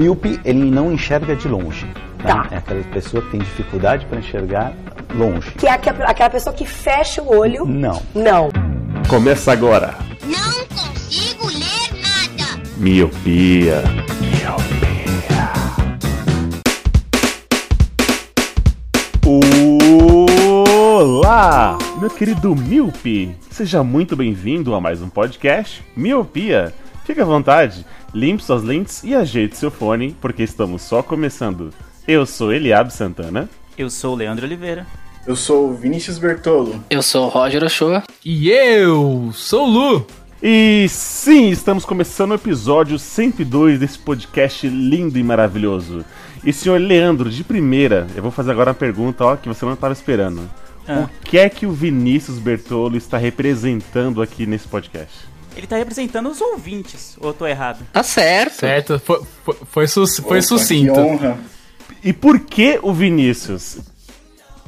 míope, ele não enxerga de longe. Tá. É aquela pessoa que tem dificuldade para enxergar longe. Que é aquela pessoa que fecha o olho. Não. Não. Começa agora. Não consigo ler nada. Miopia. Olá, meu querido Miope. Seja muito bem-vindo a mais um podcast Miopia. Fique à vontade, limpe suas lentes e ajeite seu fone, porque estamos só começando. Eu sou Eliab Santana. Eu sou o Leandro Oliveira. Eu sou o Vinícius Bertolo. Eu sou o Roger Ochoa. E eu sou o Lu. E sim, estamos começando o episódio 102 desse podcast lindo e maravilhoso. E senhor Leandro, de primeira, eu vou fazer agora uma pergunta ó, que você não estava esperando. Ah. O que é que o Vinícius Bertolo está representando aqui nesse podcast? Ele tá representando os ouvintes, ou eu tô errado? Tá certo. Certo, foi, foi, foi, foi Opa, sucinto. Que honra. E por que o Vinícius?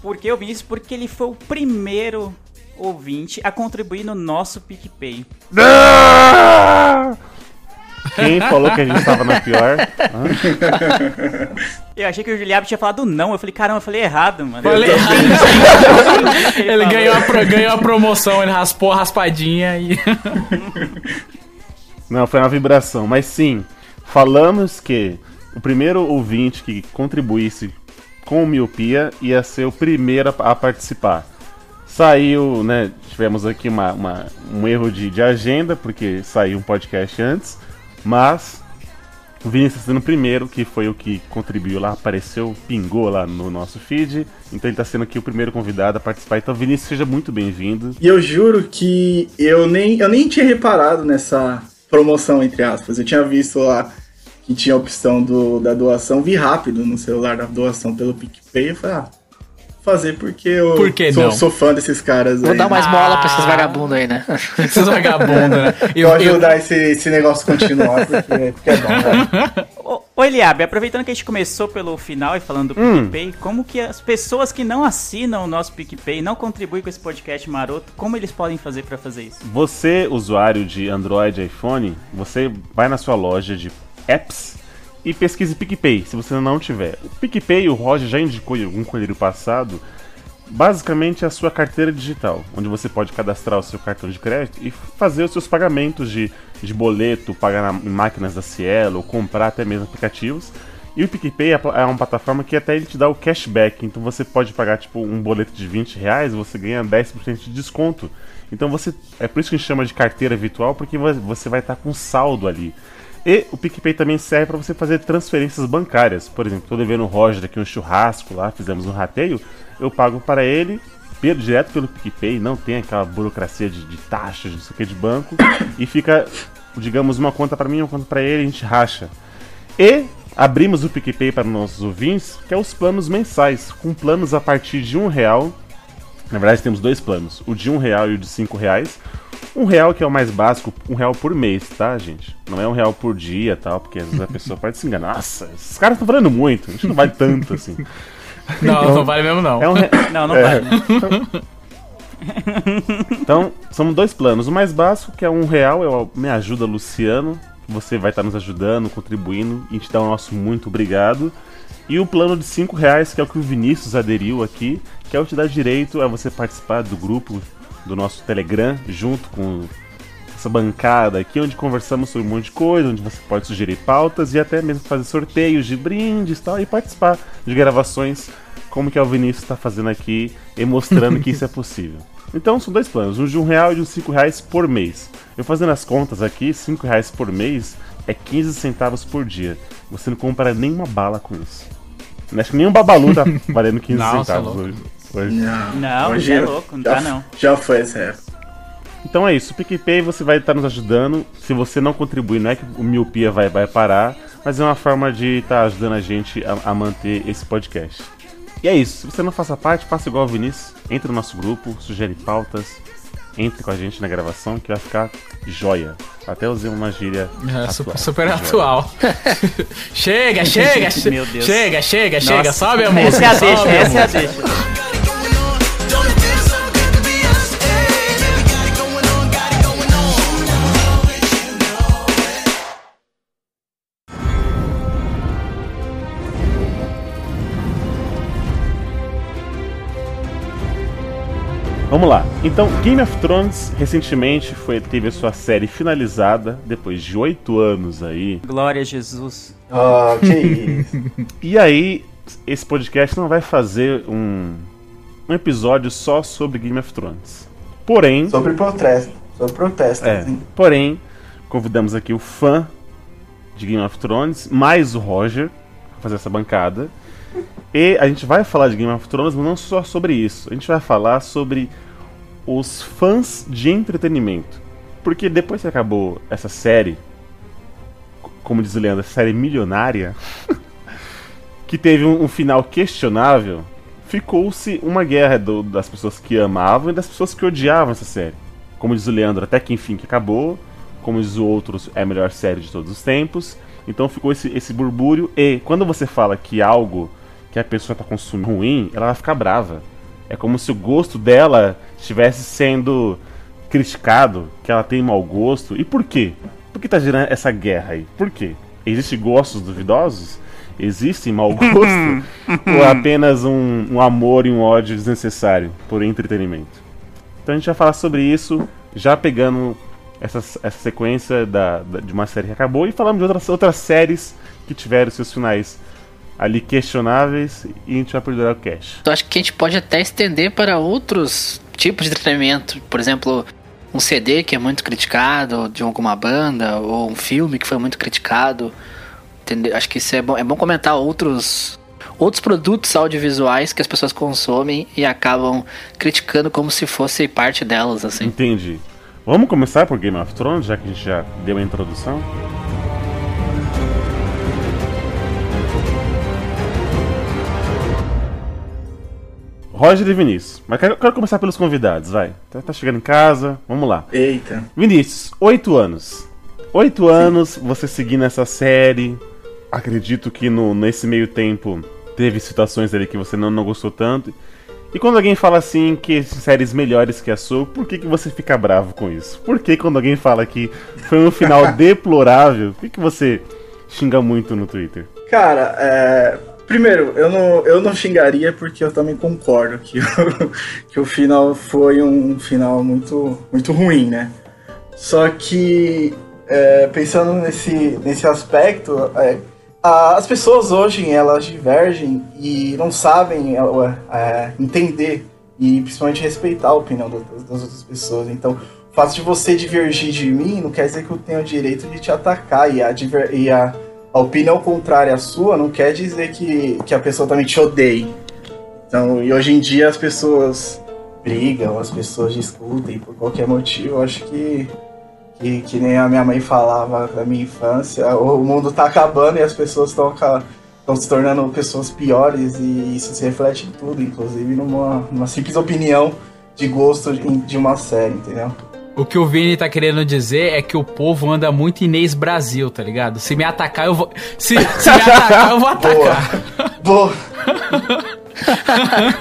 Por que o Vinícius? Porque ele foi o primeiro ouvinte a contribuir no nosso PicPay. Ah! Quem falou que a gente estava na pior? Eu achei que o Juliab tinha falado não. Eu falei, caramba, eu falei errado, mano. Falei errado. Ele ganhou a, pro- ganhou a promoção, ele raspou a raspadinha e. Não, foi uma vibração. Mas sim, falamos que o primeiro ouvinte que contribuísse com miopia ia ser o primeiro a, a participar. Saiu, né? Tivemos aqui uma, uma- um erro de, de agenda, porque saiu um podcast antes, mas Vinícius sendo o primeiro, que foi o que contribuiu lá, apareceu, pingou lá no nosso feed. Então ele está sendo aqui o primeiro convidado a participar. Então, Vinícius, seja muito bem-vindo. E eu juro que eu nem, eu nem tinha reparado nessa promoção, entre aspas. Eu tinha visto lá que tinha a opção do, da doação. Vi rápido no celular da doação pelo PicPay. Eu falei, ah, fazer porque eu Por que sou, não? sou fã desses caras Vou aí. dar mais Ah. mola pra esses vagabundos aí, né? Esses vagabundos, né? Eu, ajudar esse, esse negócio a continuar, porque, porque é bom. Ô, ô Eliabe, aproveitando que a gente começou pelo final e falando do Hum. PicPay, como que as pessoas que não assinam o nosso PicPay, não contribuem com esse podcast maroto, como eles podem fazer pra fazer isso? Você, usuário de Android e iPhone, você vai na sua loja de apps e pesquise PicPay, se você não tiver. O PicPay, o Roger já indicou em algum colírio passado, basicamente é a sua carteira digital, onde você pode cadastrar o seu cartão de crédito e fazer os seus pagamentos de, de boleto, pagar em máquinas da Cielo, comprar até mesmo aplicativos. E o PicPay é é uma plataforma que até ele te dá o cashback, então você pode pagar tipo um boleto de 20 reais, você ganha 10% de desconto. Então você. É por isso que a gente chama de carteira virtual, porque vo- você vai estar com saldo ali. E o PicPay também serve para você fazer transferências bancárias. Por exemplo, estou devendo o Roger aqui um churrasco lá, fizemos um rateio, eu pago para ele pelo- direto pelo PicPay, não tem aquela burocracia de, de taxas, não sei o que, de banco, e fica, digamos, uma conta para mim, uma conta para ele, a gente racha. E abrimos o PicPay para nossos ouvintes, que é os planos mensais, com planos a partir de um real. Na verdade, temos dois planos, o de um real e o de cinco reais. Um real que é o mais básico, um real por mês, tá, gente? Não é um real por dia, tal, porque às vezes a pessoa pode se enganar. Nossa, esses caras estão valendo muito, a gente não vale tanto assim. Não, não vale mesmo, não. É um re- Não, não É. vale. né? Então, são dois planos. O mais básico, que é um real, é o Me Ajuda Luciano. Você vai estar nos ajudando, contribuindo, e a gente dá o nosso muito obrigado. E o plano de cinco reais, que é o que o Vinícius aderiu aqui, que é o que te dá direito a você participar do grupo do nosso Telegram, junto com essa bancada aqui, onde conversamos sobre um monte de coisa, onde você pode sugerir pautas e até mesmo fazer sorteios de brindes e tal, e participar de gravações, como que é o Vinícius está fazendo aqui, e mostrando que isso é possível. Então são dois planos, um de um real e de um cinco reais por mês. Eu fazendo as contas aqui, cinco reais por mês é 15 centavos por dia. Você não compra nenhuma bala com isso. Acho que nenhum babalu tá valendo 15 Não, cê é centavos louco. hoje. Hoje. Não, Não, hoje é louco, não já, tá não. Já foi essa época. Então é isso, o PicPay você vai estar nos ajudando. Se você não contribuir, não é que o miopia vai, vai parar, mas é uma forma de estar ajudando a gente a, a manter esse podcast. E é isso, se você não faça parte, faça igual o Vinícius, entre no nosso grupo, sugere pautas, entre com a gente na gravação que vai ficar joia. Até usei uma gíria. É, atual. super, atual. chega, chega, che- Meu Deus. chega, chega, chega, Nossa. sobe a música. Essa é a deixa, essa é a deixa. Vamos lá. Então, Game of Thrones recentemente foi, teve a sua série finalizada depois de oito anos aí. Glória a Jesus. Ah, que isso. E aí, esse podcast não vai fazer um, um episódio só sobre Game of Thrones. Porém, Sobre protesto. Sobre protesto. é, assim. porém, convidamos aqui o fã de Game of Thrones, mais o Roger, pra fazer essa bancada. E a gente vai falar de Game of Thrones, mas não só sobre isso. A gente vai falar sobre os fãs de entretenimento. Porque depois que acabou essa série, como diz o Leandro, série milionária, que teve um, um final questionável, ficou-se uma guerra do- das pessoas que amavam e das pessoas que odiavam essa série. Como diz o Leandro, até que enfim que acabou. Como diz o outro, é a melhor série de todos os tempos. Então ficou esse, esse burbúrio. E quando você fala que algo que a pessoa está consumindo ruim, ela vai ficar brava. É como se o gosto dela estivesse sendo criticado, que ela tem mau gosto. E por quê? Por que tá gerando essa guerra aí? Por quê? Existem gostos duvidosos? Existe mau gosto? ou é apenas um, um amor e um ódio desnecessário por entretenimento? Então a gente vai falar sobre isso, já pegando essa, essa sequência da, da- de uma série que acabou e falamos de outras, outras séries que tiveram seus finais ali questionáveis e a gente vai perdurar o cash. Eu acho que a gente pode até estender para outros tipos de entretenimento. Por exemplo, um CD que é muito criticado de alguma banda, ou um filme que foi muito criticado. Entendeu? Acho que isso é bom, é bom comentar outros, outros produtos audiovisuais que as pessoas consomem e acabam criticando como se fosse parte delas, assim. Entendi. Vamos começar por Game of Thrones, já que a gente já deu a introdução? Roger e Vinícius. Mas quero, quero começar pelos convidados, vai. Tá, tá chegando em casa, vamos lá. Eita. Vinícius, oito anos. Oito anos você seguindo essa série. Acredito que no, nesse meio tempo teve situações ali que você não, não gostou tanto. E quando alguém fala assim que séries melhores que a sua, por que, que você fica bravo com isso? Por que quando alguém fala que foi um final deplorável, por que, que você xinga muito no Twitter? Cara, é, primeiro, eu não, eu não xingaria porque eu também concordo que o, que o final foi um final muito, muito ruim, né? Só que, é, pensando nesse, nesse aspecto, é, a- as pessoas hoje elas divergem e não sabem é, é, entender e principalmente respeitar a opinião das, outras pessoas. Então, o fato de você divergir de mim não quer dizer que eu tenho o direito de te atacar e a, diver- e a a opinião contrária à sua não quer dizer que, que a pessoa também te odeie. Então, e hoje em dia as pessoas brigam, as pessoas discutem por qualquer motivo. Eu acho que, que, que nem a minha mãe falava da minha infância, o mundo tá acabando e as pessoas estão estão se tornando pessoas piores e isso se reflete em tudo, inclusive numa, numa simples opinião de gosto de uma série, entendeu? O que o Vini tá querendo dizer é que o povo anda muito Inês Brasil, tá ligado? Se me atacar, eu vou. Se, se me atacar, eu vou atacar. Boa!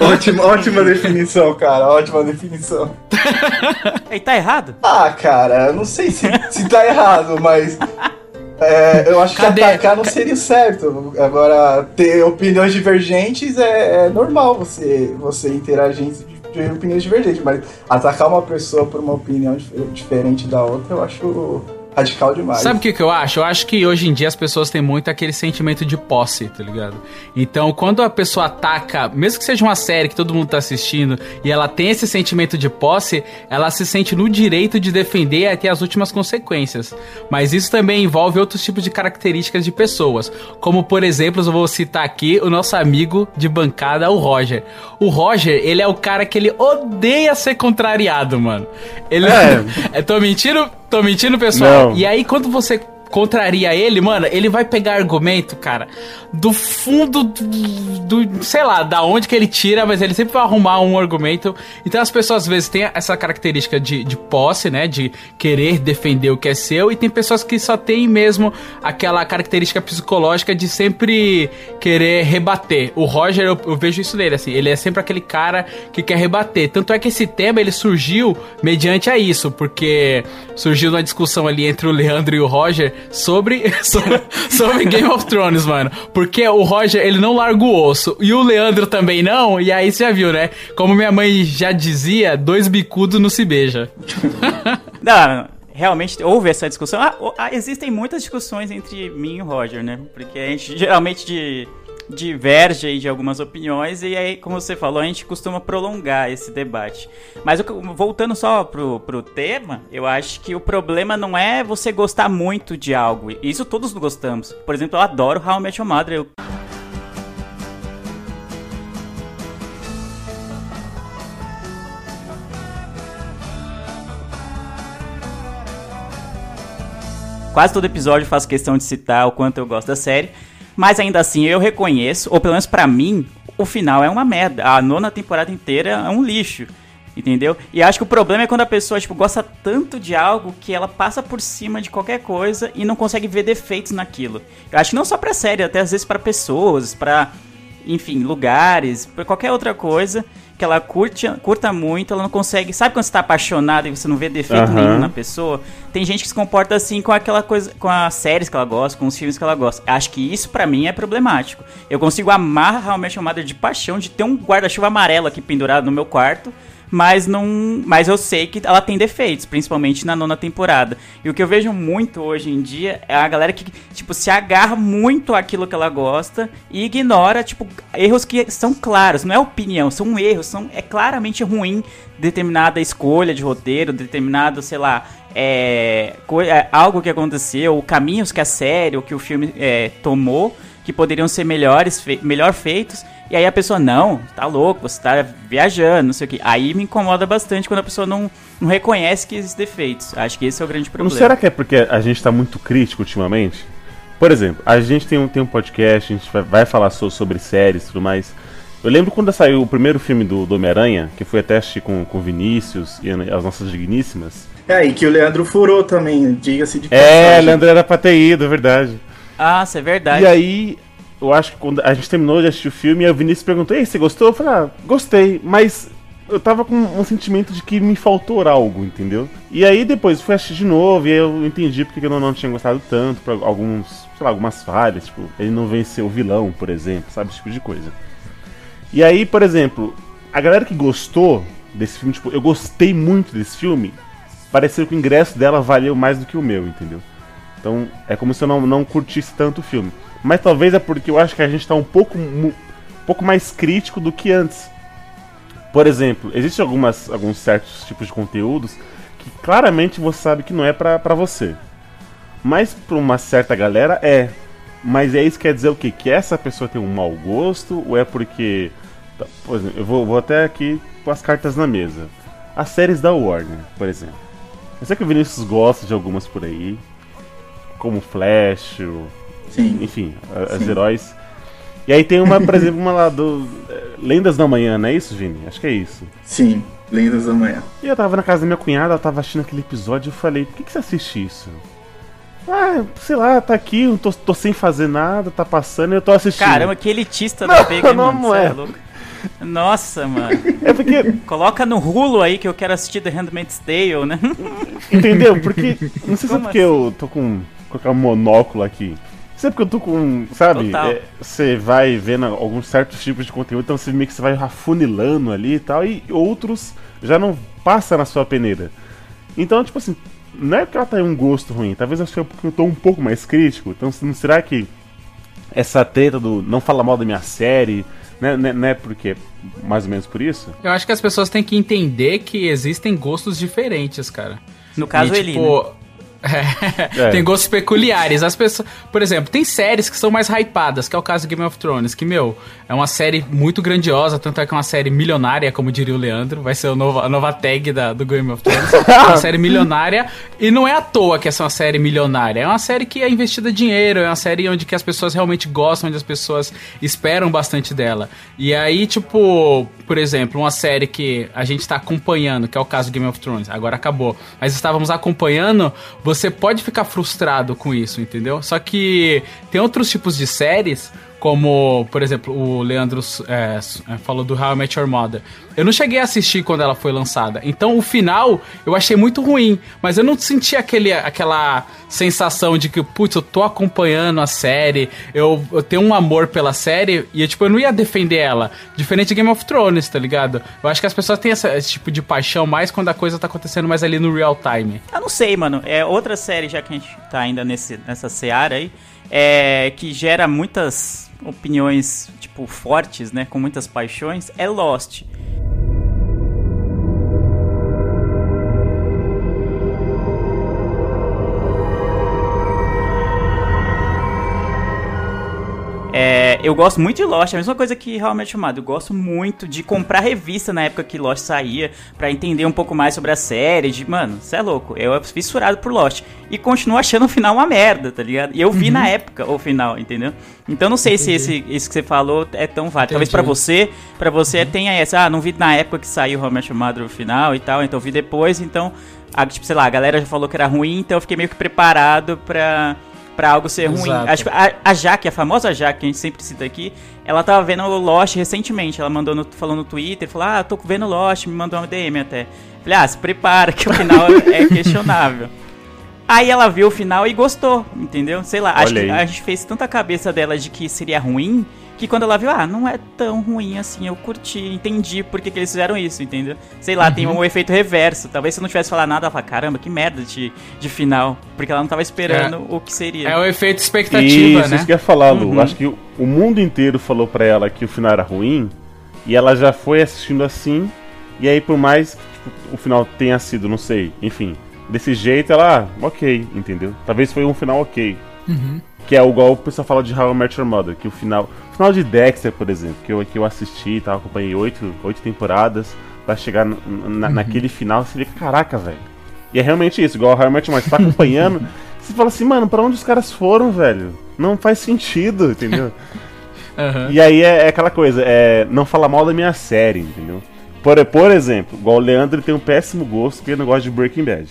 ótima, ótima definição, cara. Ótima definição. E tá errado? Ah, cara, eu não sei se, se tá errado, mas. é, eu acho Cadê? que atacar não seria certo. Agora, ter opiniões divergentes é, é normal você, você interagir de, opiniões divergentes, mas atacar uma pessoa por uma opinião dif- diferente da outra eu acho radical demais. Sabe o que, que eu acho? Eu acho que hoje em dia as pessoas têm muito aquele sentimento de posse, tá ligado? Então, quando a pessoa ataca, mesmo que seja uma série que todo mundo tá assistindo, e ela tem esse sentimento de posse, ela se sente no direito de defender até as últimas consequências. Mas isso também envolve outros tipos de características de pessoas. Como, por exemplo, eu vou citar aqui o nosso amigo de bancada, o Roger. O Roger, ele é o cara que ele odeia ser contrariado, mano. Ele É. é, tô mentindo, tô mentindo, pessoal. Não. E aí, quando você contraria ele, mano, ele vai pegar argumento, cara, do fundo do, do- sei lá, da onde que ele tira, mas ele sempre vai arrumar um argumento. Então as pessoas às vezes têm essa característica de, de posse, né, de querer defender o que é seu, e tem pessoas que só têm mesmo aquela característica psicológica de sempre querer rebater. O Roger, eu, eu vejo isso nele, assim, ele é sempre aquele cara que quer rebater. Tanto é que esse tema ele surgiu mediante a isso, porque surgiu uma discussão ali entre o Leandro e o Roger sobre, sobre, sobre Game of Thrones, mano. Porque o Roger, ele não larga o osso. E o Leandro também não. E aí você já viu, né? Como minha mãe já dizia, dois bicudos não se beija. Não, realmente houve essa discussão. Ah, ah, existem muitas discussões entre mim e o Roger, né? Porque a gente geralmente de- diverge aí de algumas opiniões e aí, como você falou, a gente costuma prolongar esse debate. Mas voltando só pro, pro tema, eu acho que o problema não é você gostar muito de algo. Isso todos gostamos. Por exemplo, eu adoro How I Met Your Mother. Eu Quase todo episódio faço questão de citar o quanto eu gosto da série. Mas ainda assim, eu reconheço, ou pelo menos pra mim, o final é uma merda. A nona temporada inteira é um lixo. Entendeu? E acho que o problema é quando a pessoa, tipo, gosta tanto de algo que ela passa por cima de qualquer coisa e não consegue ver defeitos naquilo. Eu acho que não só pra série, até às vezes pra pessoas, pra, enfim, lugares, pra qualquer outra coisa que ela curte, curta muito, ela não consegue. Sabe quando você tá apaixonado e você não vê defeito Aham. nenhum na pessoa? Tem gente que se comporta assim com aquela coisa, com as séries que ela gosta, com os filmes que ela gosta. Acho que isso pra mim é problemático. Eu consigo amar realmente a Mother de paixão, de ter um guarda-chuva amarelo aqui pendurado no meu quarto. Mas não. Mas eu sei que ela tem defeitos, principalmente na nona temporada. E o que eu vejo muito hoje em dia é a galera que, tipo, se agarra muito àquilo que ela gosta e ignora, tipo, erros que são claros. Não é opinião, são erros, são, é claramente ruim determinada escolha de roteiro, determinado, sei lá, é, é, algo que aconteceu, caminhos que a série ou que o filme é, tomou que poderiam ser melhores, fe- melhor feitos. E aí a pessoa, não, tá louco, você tá viajando, não sei o que. Aí me incomoda bastante quando a pessoa não, não reconhece que existem defeitos. Acho que esse é o grande Não problema. será que é porque a gente tá muito crítico ultimamente? Por exemplo, a gente tem um, tem um podcast, a gente vai, vai falar so- sobre séries e tudo mais. Eu lembro quando saiu o primeiro filme do, do Homem-Aranha, que foi até assistir com, com o Vinícius e as nossas digníssimas. É, e que o Leandro furou também, diga-se de É, passagem. Leandro era pra ter ido, é verdade. Ah, isso é verdade. E aí, eu acho que quando a gente terminou de assistir o filme, o Vinícius perguntou: Ei, você gostou? Eu falei: Ah, gostei, mas eu tava com um sentimento de que me faltou algo, entendeu? E aí depois fui assistir de novo e eu entendi porque eu não, tinha gostado tanto, por alguns, sei lá, algumas falhas, tipo, ele não venceu o vilão, por exemplo, sabe? Esse tipo de coisa. E aí, por exemplo, a galera que gostou desse filme, tipo, eu gostei muito desse filme, pareceu que o ingresso dela valeu mais do que o meu, entendeu? Então é como se eu não, não curtisse tanto o filme. Mas talvez é porque eu acho que a gente tá um pouco, um pouco mais crítico do que antes. Por exemplo, existem algumas, alguns certos tipos de conteúdos que claramente você sabe que não é pra você. Mas pra uma certa galera é. Mas é isso quer dizer o quê? Que essa pessoa tem um mau gosto? Ou é porque. tá, Por exemplo, eu vou, vou até aqui com as cartas na mesa. As séries da Warner, por exemplo. Eu sei que o Vinícius gosta de algumas por aí. Como Flash, Sim. enfim, as Sim. heróis. E aí tem uma, por exemplo, uma lá do. eh, Lendas da Manhã, não é isso, Vini? Acho que é isso. Sim, Lendas da Manhã. E eu tava na casa da minha cunhada, ela tava assistindo aquele episódio e eu falei, por que, que você assiste isso? Ah, sei lá, tá aqui, eu tô, tô sem fazer nada, tá passando e eu tô assistindo. Caramba, que elitista Não, da Pega, não, mano. não é. louco. Nossa, mano. É porque, Coloca no Hulu aí que eu quero assistir The Handmaid's Tale, né? entendeu? Porque, não sei se é porque assim? eu tô com, com aquele monóculo aqui. Não sei porque eu tô com, sabe? É, Você vai vendo alguns certos tipos de conteúdo, então você meio que você vai afunilando ali e tal, e outros já não passa na sua peneira. Então, tipo assim, não é que ela tem um gosto ruim, talvez eu seja porque eu tô um pouco mais crítico. Então, não será que essa treta do não fala mal da minha série, né, né, né porque mais ou menos por isso? Eu acho que as pessoas têm que entender que existem gostos diferentes, cara. No caso, E, ele. tipo, né? É. Tem gostos peculiares. As pessoas, por exemplo, tem séries que são mais hypadas, que é o caso do Game of Thrones, que, meu, é uma série muito grandiosa, tanto é que é uma série milionária, como diria o Leandro, vai ser o novo- a nova tag da, do Game of Thrones. É uma série milionária, e não é à toa que essa é uma série milionária, é uma série que é investida dinheiro, é uma série onde que as pessoas realmente gostam, onde as pessoas esperam bastante dela. E aí, tipo, por exemplo, uma série que a gente tá acompanhando, que é o caso do Game of Thrones, agora acabou, mas estávamos acompanhando, você pode ficar frustrado com isso, entendeu? Só que tem outros tipos de séries, como, por exemplo, o Leandro é, é, falou do How I Met Your Mother. Eu não cheguei a assistir quando ela foi lançada. Então, o final eu achei muito ruim. Mas eu não senti aquele, aquela sensação de que, putz, eu tô acompanhando a série, eu, eu tenho um amor pela série e, tipo, eu não ia defender ela. Diferente de Game of Thrones, tá ligado? Eu acho que as pessoas têm essa, esse tipo de paixão mais quando a coisa tá acontecendo mais ali no real time. Eu não sei, mano. É outra série, já que a gente tá ainda nesse, nessa seara aí, é, que gera muitas opiniões, tipo, fortes, né? Com muitas paixões, é Lost. É, eu gosto muito de Lost, é a mesma coisa que realmente chamado. Eu gosto muito de comprar revista na época que Lost saía, para entender um pouco mais sobre a série. De, mano, você é louco. Eu fissurado por Lost. E continuo achando o final uma merda, tá ligado? E eu vi uhum. na época o final, entendeu? Então não sei Entendi. se esse, isso que você falou é tão válido. Talvez para você, para você uhum. tenha essa, ah, não vi na época que saiu o Realmente Chamado o final e tal, então vi depois, então, a, tipo, sei lá, a galera já falou que era ruim, então eu fiquei meio que preparado pra para algo ser Exato. ruim. Acho que a, a Jaque, a famosa Jaque, que a gente sempre cita aqui, ela tava vendo o Lost recentemente. Ela mandou no, falou no Twitter, falou: Ah, tô vendo Lost, me mandou uma DM até. Falei, ah, se prepara que o final é questionável. Aí ela viu o final e gostou, entendeu? Sei lá, Olha acho aí. que a gente fez tanta cabeça dela de que seria ruim que quando ela viu, ah, não é tão ruim assim, eu curti, entendi por que, que eles fizeram isso, entendeu? Sei lá, uhum. tem um efeito reverso. Talvez se eu não tivesse falado nada, ela fala, caramba, que merda de, de final. Porque ela não tava esperando é. o que seria. É o efeito expectativa, isso, né? Isso que eu ia falar, Lu. Uhum. Acho que o, o mundo inteiro falou pra ela que o final era ruim, e ela já foi assistindo assim, e aí por mais que tipo, o final tenha sido, não sei, enfim, desse jeito, ela, ah, ok, entendeu? Talvez foi um final ok. Uhum. Que é igual o pessoal fala de How I Met Your Mother, que o final. O final de Dexter, por exemplo, que eu, que eu assisti, tá, acompanhei oito, oito temporadas, pra chegar na, uhum. naquele final, você fica, caraca, velho. E é realmente isso, igual o How I Met Your Mother, você tá acompanhando, você fala assim, mano, pra onde os caras foram, velho? Não faz sentido, entendeu? Uhum. E aí é, é, aquela coisa, é não falar mal da minha série, entendeu? Por, por exemplo, igual o Leandro tem um péssimo gosto porque ele não gosta de Breaking Bad.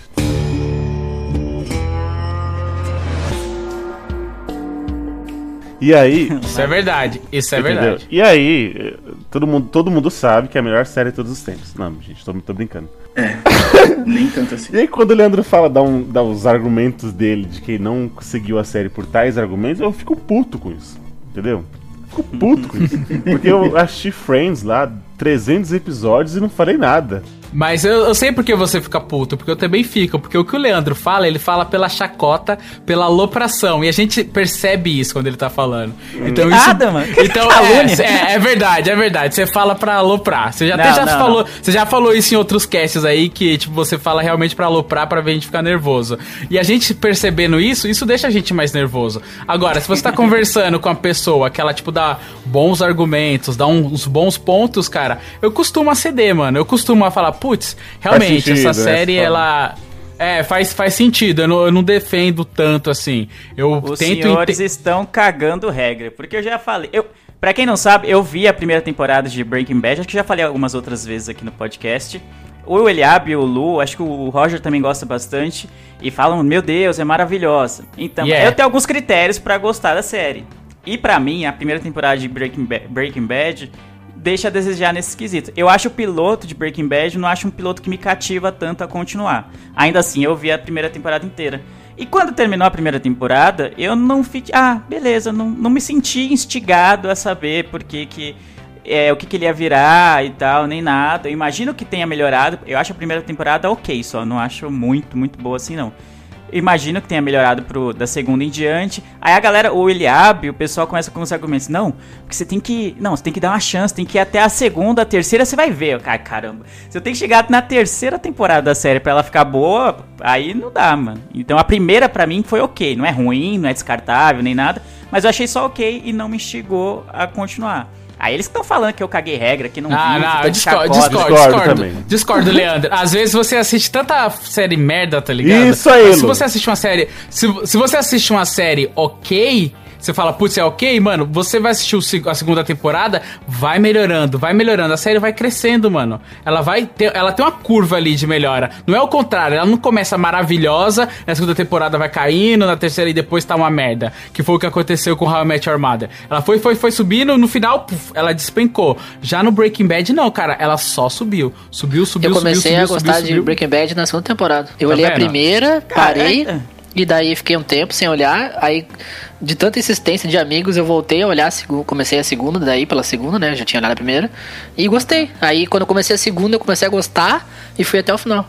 E aí. Isso é verdade. Isso é entendeu? verdade. E aí, todo mundo, todo mundo sabe que é a melhor série de todos os tempos. Não, gente, tô, tô brincando. É. Nem tanto assim. E aí, quando o Leandro fala, dá, um, dá os argumentos dele de que não conseguiu a série por tais argumentos, eu fico puto com isso. Entendeu? Fico puto com isso. Porque eu assisti Friends lá, 300 episódios e não falei nada. Mas eu, eu sei porque você fica puto, porque eu também fico. Porque o que o Leandro fala, ele fala pela chacota, pela alopração. E a gente percebe isso quando ele tá falando. Então isso. Nada, mano. Então, é, é, é, verdade, é verdade. Você fala pra aloprar. Você já não, até já não, falou. Não. Você já falou isso em outros casts aí, que, tipo, você fala realmente pra aloprar pra ver a gente ficar nervoso. E a gente percebendo isso, isso deixa a gente mais nervoso. Agora, se você tá conversando com a pessoa que ela, tipo, dá bons argumentos, dá uns bons pontos, cara, eu costumo aceder, mano. Eu costumo falar, putz, realmente, sentido, essa né, série, ela. É, faz, faz sentido. Eu não, eu não defendo tanto assim. Eu Os tento senhores estão cagando regra. Porque eu já falei. Eu, pra quem não sabe, eu vi a primeira temporada de Breaking Bad. Acho que já falei algumas outras vezes aqui no podcast. O Eliab e o Lu, acho que o Roger também gosta bastante. E falam, meu Deus, é maravilhosa. Então, yeah. eu tenho alguns critérios para gostar da série. E para mim, a primeira temporada de Breaking Bad, Breaking Bad deixa a desejar nesse quesito. Eu acho o piloto de Breaking Bad, não acho um piloto que me cativa tanto a continuar. Ainda assim, eu vi a primeira temporada inteira. E quando terminou a primeira temporada, eu não fiquei. Ah, beleza, não, não me senti instigado a saber por que que. É, o que, que ele ia virar e tal, nem nada. Eu imagino que tenha melhorado. Eu acho a primeira temporada ok, só não acho muito, muito boa assim não imagino que tenha melhorado pro, da segunda em diante. Aí a galera, o Eliabe, o pessoal começa com os argumentos. Não, porque você tem que. Não, você tem que dar uma chance, tem que ir até a segunda, a terceira, você vai ver. Ai, caramba. Se eu tenho que chegar na terceira temporada da série pra ela ficar boa, aí não dá, mano. Então a primeira para mim foi ok. Não é ruim, não é descartável, nem nada. Mas eu achei só ok e não me instigou a continuar. Aí eles estão falando que eu caguei regra, que não ah, vi, não, eu discordo, discordo, discordo, discordo, Leandro. Às vezes você assiste tanta série merda, tá ligado? Isso aí, Se você assiste uma série, se, se você assiste uma série ok, você fala, putz, é ok, mano, você vai assistir o a segunda temporada, vai melhorando, vai melhorando, a série vai crescendo, mano. Ela vai ter, ela tem uma curva ali de melhora. Não é o contrário, ela não começa maravilhosa, na segunda temporada vai caindo, na terceira e depois tá uma merda. Que foi o que aconteceu com How I Met Your Mother. Ela foi, foi, foi subindo, no final, puf, ela despencou. Já no Breaking Bad, não, cara, ela só subiu. Subiu, subiu, Eu comecei subiu, a subiu, gostar subiu, de subiu. Breaking Bad na segunda temporada. Eu Tá olhei a primeira, parei, Caraca. E daí fiquei um tempo sem olhar. Aí, de tanta insistência de amigos, eu voltei a olhar, a comecei a segunda, daí pela segunda, né? Eu já tinha olhado a primeira. E gostei. Aí, quando eu comecei a segunda, eu comecei a gostar e fui até o final.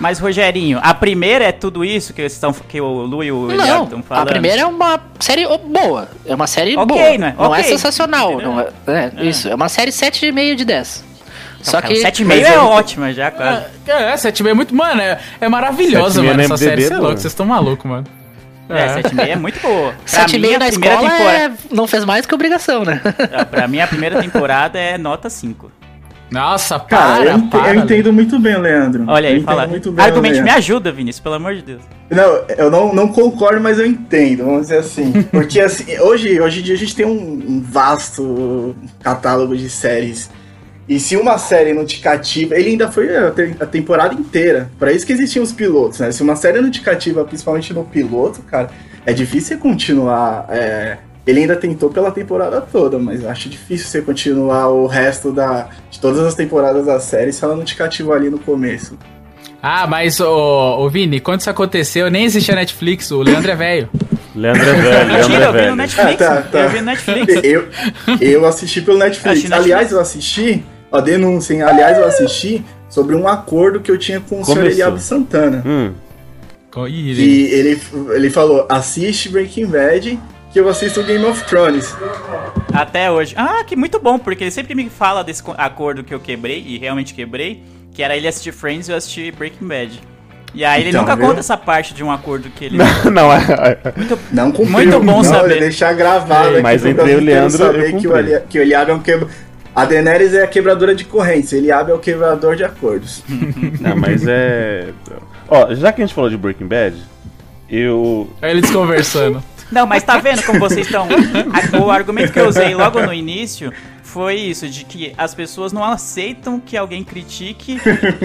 Mas, Rogerinho, a primeira é tudo isso que, estão, que o Lu e o Eliabe Não, estão a falando? primeira é uma série boa. É uma série Ok, boa. né? Não é Ok. sensacional. Entendeu? Não é, é, Isso, é uma série 7,5 de 10. Só Cara, que. o 7,5 mas é eu- ótima já, quase. É, 7 é muito. Mano, é, é maravilhosa, 7,5 mano. no Essa série, você é louco, vocês estão malucos, mano. É, 7,5 é muito boa. Pra 7,5 mim, a na primeira escola temporada... é... não fez mais que obrigação, né? Pra mim, a primeira temporada é nota 5. Nossa, Cara, para, eu, ente- para. eu entendo muito bem, Leandro. Olha aí, fala. muito bem, Argumente, me ajuda, Vinícius, pelo amor de Deus. Não, eu não, não concordo, mas eu entendo, vamos dizer assim. Porque assim, hoje, hoje em dia a gente tem um, um vasto catálogo de séries. E se uma série não te cativa, ele ainda foi a, te- a temporada inteira. Pra isso que existiam os pilotos, né? Se uma série não te cativa, principalmente no piloto, cara, é difícil você continuar. é, Ele ainda tentou pela temporada toda, mas eu acho difícil você continuar o resto da, de todas as temporadas da série se ela não te cativou ali no começo. Ah, mas, ô, ô Vini, quando isso aconteceu, nem existia Netflix, o Leandro é velho. Leandro é velho, Leandro Mentira, é eu vi no velho. Netflix. Ah, tá, tá. Eu vi no Netflix. Eu, eu assisti pelo Netflix. Assisti Netflix. Aliás, eu assisti, ó, denúncia, hein? Aliás, eu assisti sobre um acordo que eu tinha com o senhor Começou. Eliabe Santana. Hum, E ele, ele falou: assiste Breaking Bad, que eu assisto Game of Thrones. Até hoje. Ah, que muito bom, porque ele sempre me fala desse co- acordo que eu quebrei, e realmente quebrei, que era ele assistir Friends e eu assistir Breaking Bad. E aí ele Então, nunca viu? conta essa parte de um acordo que ele... não, é, é- Não cumpriu. Muito bom não, saber. Deixar gravado É, aqui mas entre eu e o Leandro, saber eu que o. Ali- que o Eliabe é um quebra... A Daenerys é a quebradora de correntes, Eliabe é o quebrador de acordos. não, mas é. Ó, já que a gente falou de Breaking Bad, eu. Olha eles conversando. Não, mas tá vendo como vocês estão... O argumento que eu usei logo no início foi isso, de que as pessoas não aceitam que alguém critique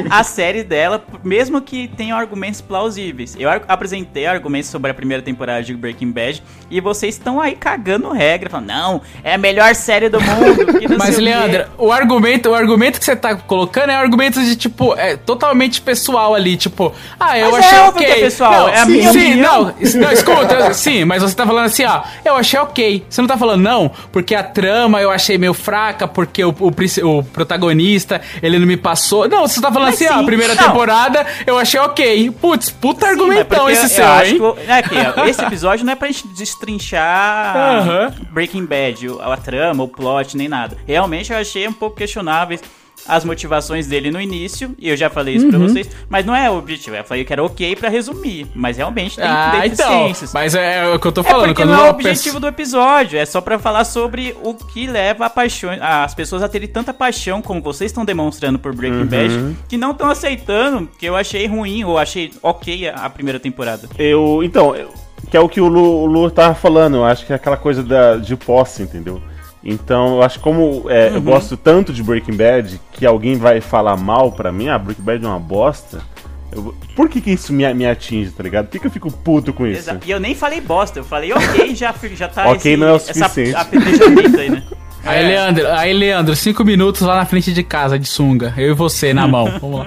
a série dela, mesmo que tenham argumentos plausíveis. Eu apresentei argumentos sobre a primeira temporada de Breaking Bad e vocês estão aí cagando regra, falando, não, é a melhor série do mundo. Mas, sei o quê." Leandro, o argumento, o argumento que você tá colocando é argumento de, tipo, é totalmente pessoal ali, tipo, ah, eu Mas achei é ok. que é pessoal, não, é a sim, minha sim, opinião. não, não, escuta, sim, mas você tá falando assim, ó, eu achei ok. Você não tá falando, não, porque a trama eu achei meio fraca, porque o, o, o protagonista, ele não me passou. Não, você tá falando Mas assim, ó, a sim, primeira não. temporada eu achei ok. Putz, puta Sim, argumentão esse eu seu, acho hein? que é que, esse episódio não é pra gente destrinchar Aham. Breaking Bad, o- a, trama, o plot, nem nada. Realmente eu achei um pouco questionáveis as motivações dele no início, e eu já falei isso pra Uhum. vocês, mas não é o objetivo. Eu falei que era ok pra resumir, mas realmente tem Ah, então, deficiências. mas é, o que eu tô É falando. porque quando não é o objetivo pessoa- do episódio, é só pra falar sobre o que leva a paixão, as pessoas a terem tanta paixão como vocês estão demonstrando por Breaking Uhum. Bad, que não estão aceitando, que eu achei ruim ou achei ok a, a primeira temporada. Eu. Então, eu- que é o que o Lu, o Lu tava falando, eu acho que é aquela coisa da, de posse, entendeu? Então, eu acho que como é, eu gosto tanto de Breaking Bad, que alguém vai falar mal pra mim, ah, Breaking Bad é uma bosta. eu- por que, que isso me, me atinge, tá ligado? Por que, que eu fico puto com isso? Exa- E eu nem falei bosta, eu falei ok, já, já tá Ok não é o suficiente. essa aí, né? Aí, Leandro, aí, Leandro, cinco minutos lá na frente de casa, de sunga. Eu e você na mão. Vamos lá.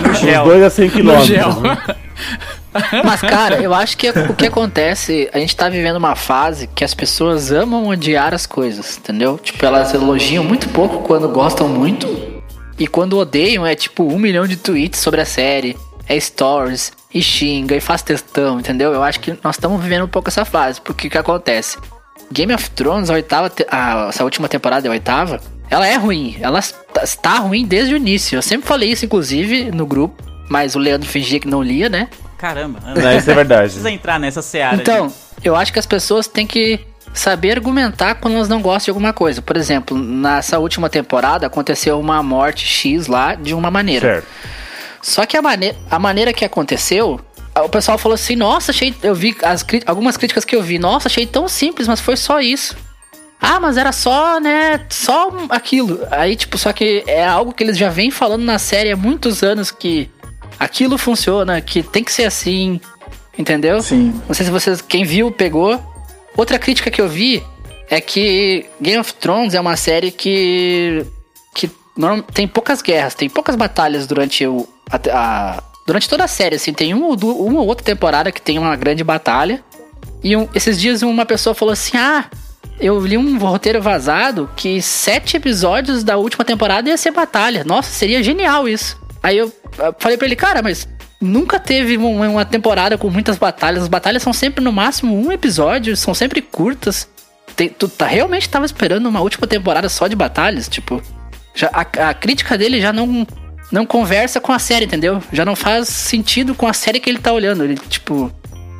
No Os dois a 100 No gel. Né? Mas, cara, eu acho que o que acontece, a gente tá vivendo uma fase que as pessoas amam odiar as coisas, entendeu? Tipo, elas elogiam muito pouco quando gostam muito. E quando odeiam é tipo um milhão de tweets sobre a série, é stories, e xinga, e faz textão, entendeu? Eu acho que nós estamos vivendo um pouco essa fase. Porque o que acontece? Game of Thrones, a oitava, a- essa última temporada, a oitava, ela é ruim. Ela está ruim desde o início. Eu sempre falei isso, inclusive, no grupo. Mas o Leandro fingia que não lia, né? Caramba, Não, isso é verdade. precisa entrar nessa seara. Então, de- eu acho que as pessoas têm que saber argumentar quando elas não gostam de alguma coisa. Por exemplo, nessa última temporada aconteceu uma morte X lá de uma maneira. Certo. Só que a, mane a maneira que aconteceu o pessoal falou assim: Nossa, achei. Eu vi as, algumas críticas que eu vi. Nossa, achei tão simples, mas foi só isso. Ah, mas era só, né? Só aquilo. Aí, tipo, só que é algo que eles já vêm falando na série há muitos anos que aquilo funciona, que tem que ser assim. Entendeu? Sim. Não sei se vocês. Quem viu, pegou. Outra crítica que eu vi é que Game of Thrones é uma série que. que tem poucas guerras, tem poucas batalhas durante o. a- a- durante toda a série, assim. Tem uma ou, uma ou outra temporada que tem uma grande batalha. E um- esses dias uma pessoa falou assim: Ah, eu li um roteiro vazado que sete episódios da última temporada ia ser batalha. Nossa, seria genial isso. Aí eu falei pra ele, cara, mas nunca teve um- uma temporada com muitas batalhas. As batalhas são sempre no máximo um episódio, são sempre curtas. Tem- tu tá, realmente tava esperando uma última temporada só de batalhas? Tipo, já, a, a crítica dele já não, não conversa com a série, entendeu? Já não faz sentido com a série que ele tá olhando. Ele, tipo,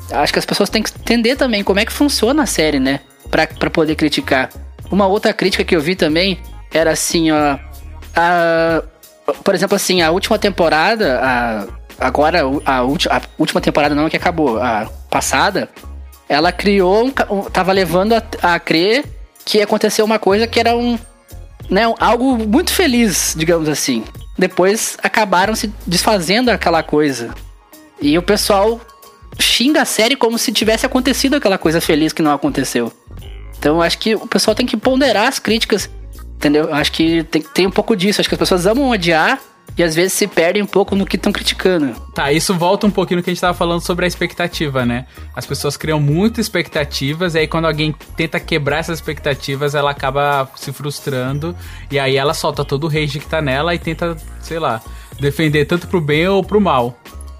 acho que as pessoas têm que entender também como é que funciona a série, né? Pra, pra poder criticar. Uma outra crítica que eu vi também era assim, ó. A, por exemplo, assim, a última temporada, a, agora a, ulti- a última temporada não que acabou, a passada, ela criou, um, tava levando a, a crer que ia acontecer uma coisa que era um, né, algo muito feliz, digamos assim. Depois acabaram se desfazendo aquela coisa. E o pessoal xinga a série como se tivesse acontecido aquela coisa feliz que não aconteceu. Então acho que o pessoal tem que ponderar as críticas, entendeu? Eu acho que tem, tem um pouco disso. Acho que as pessoas amam odiar e às vezes se perdem um pouco no que estão criticando. Tá, isso volta um pouquinho no que a gente tava falando sobre a expectativa, né? As pessoas criam muitas expectativas, e aí quando alguém tenta quebrar essas expectativas, ela acaba se frustrando, e aí ela solta todo o rage que tá nela e tenta, sei lá, defender tanto pro bem ou pro mal,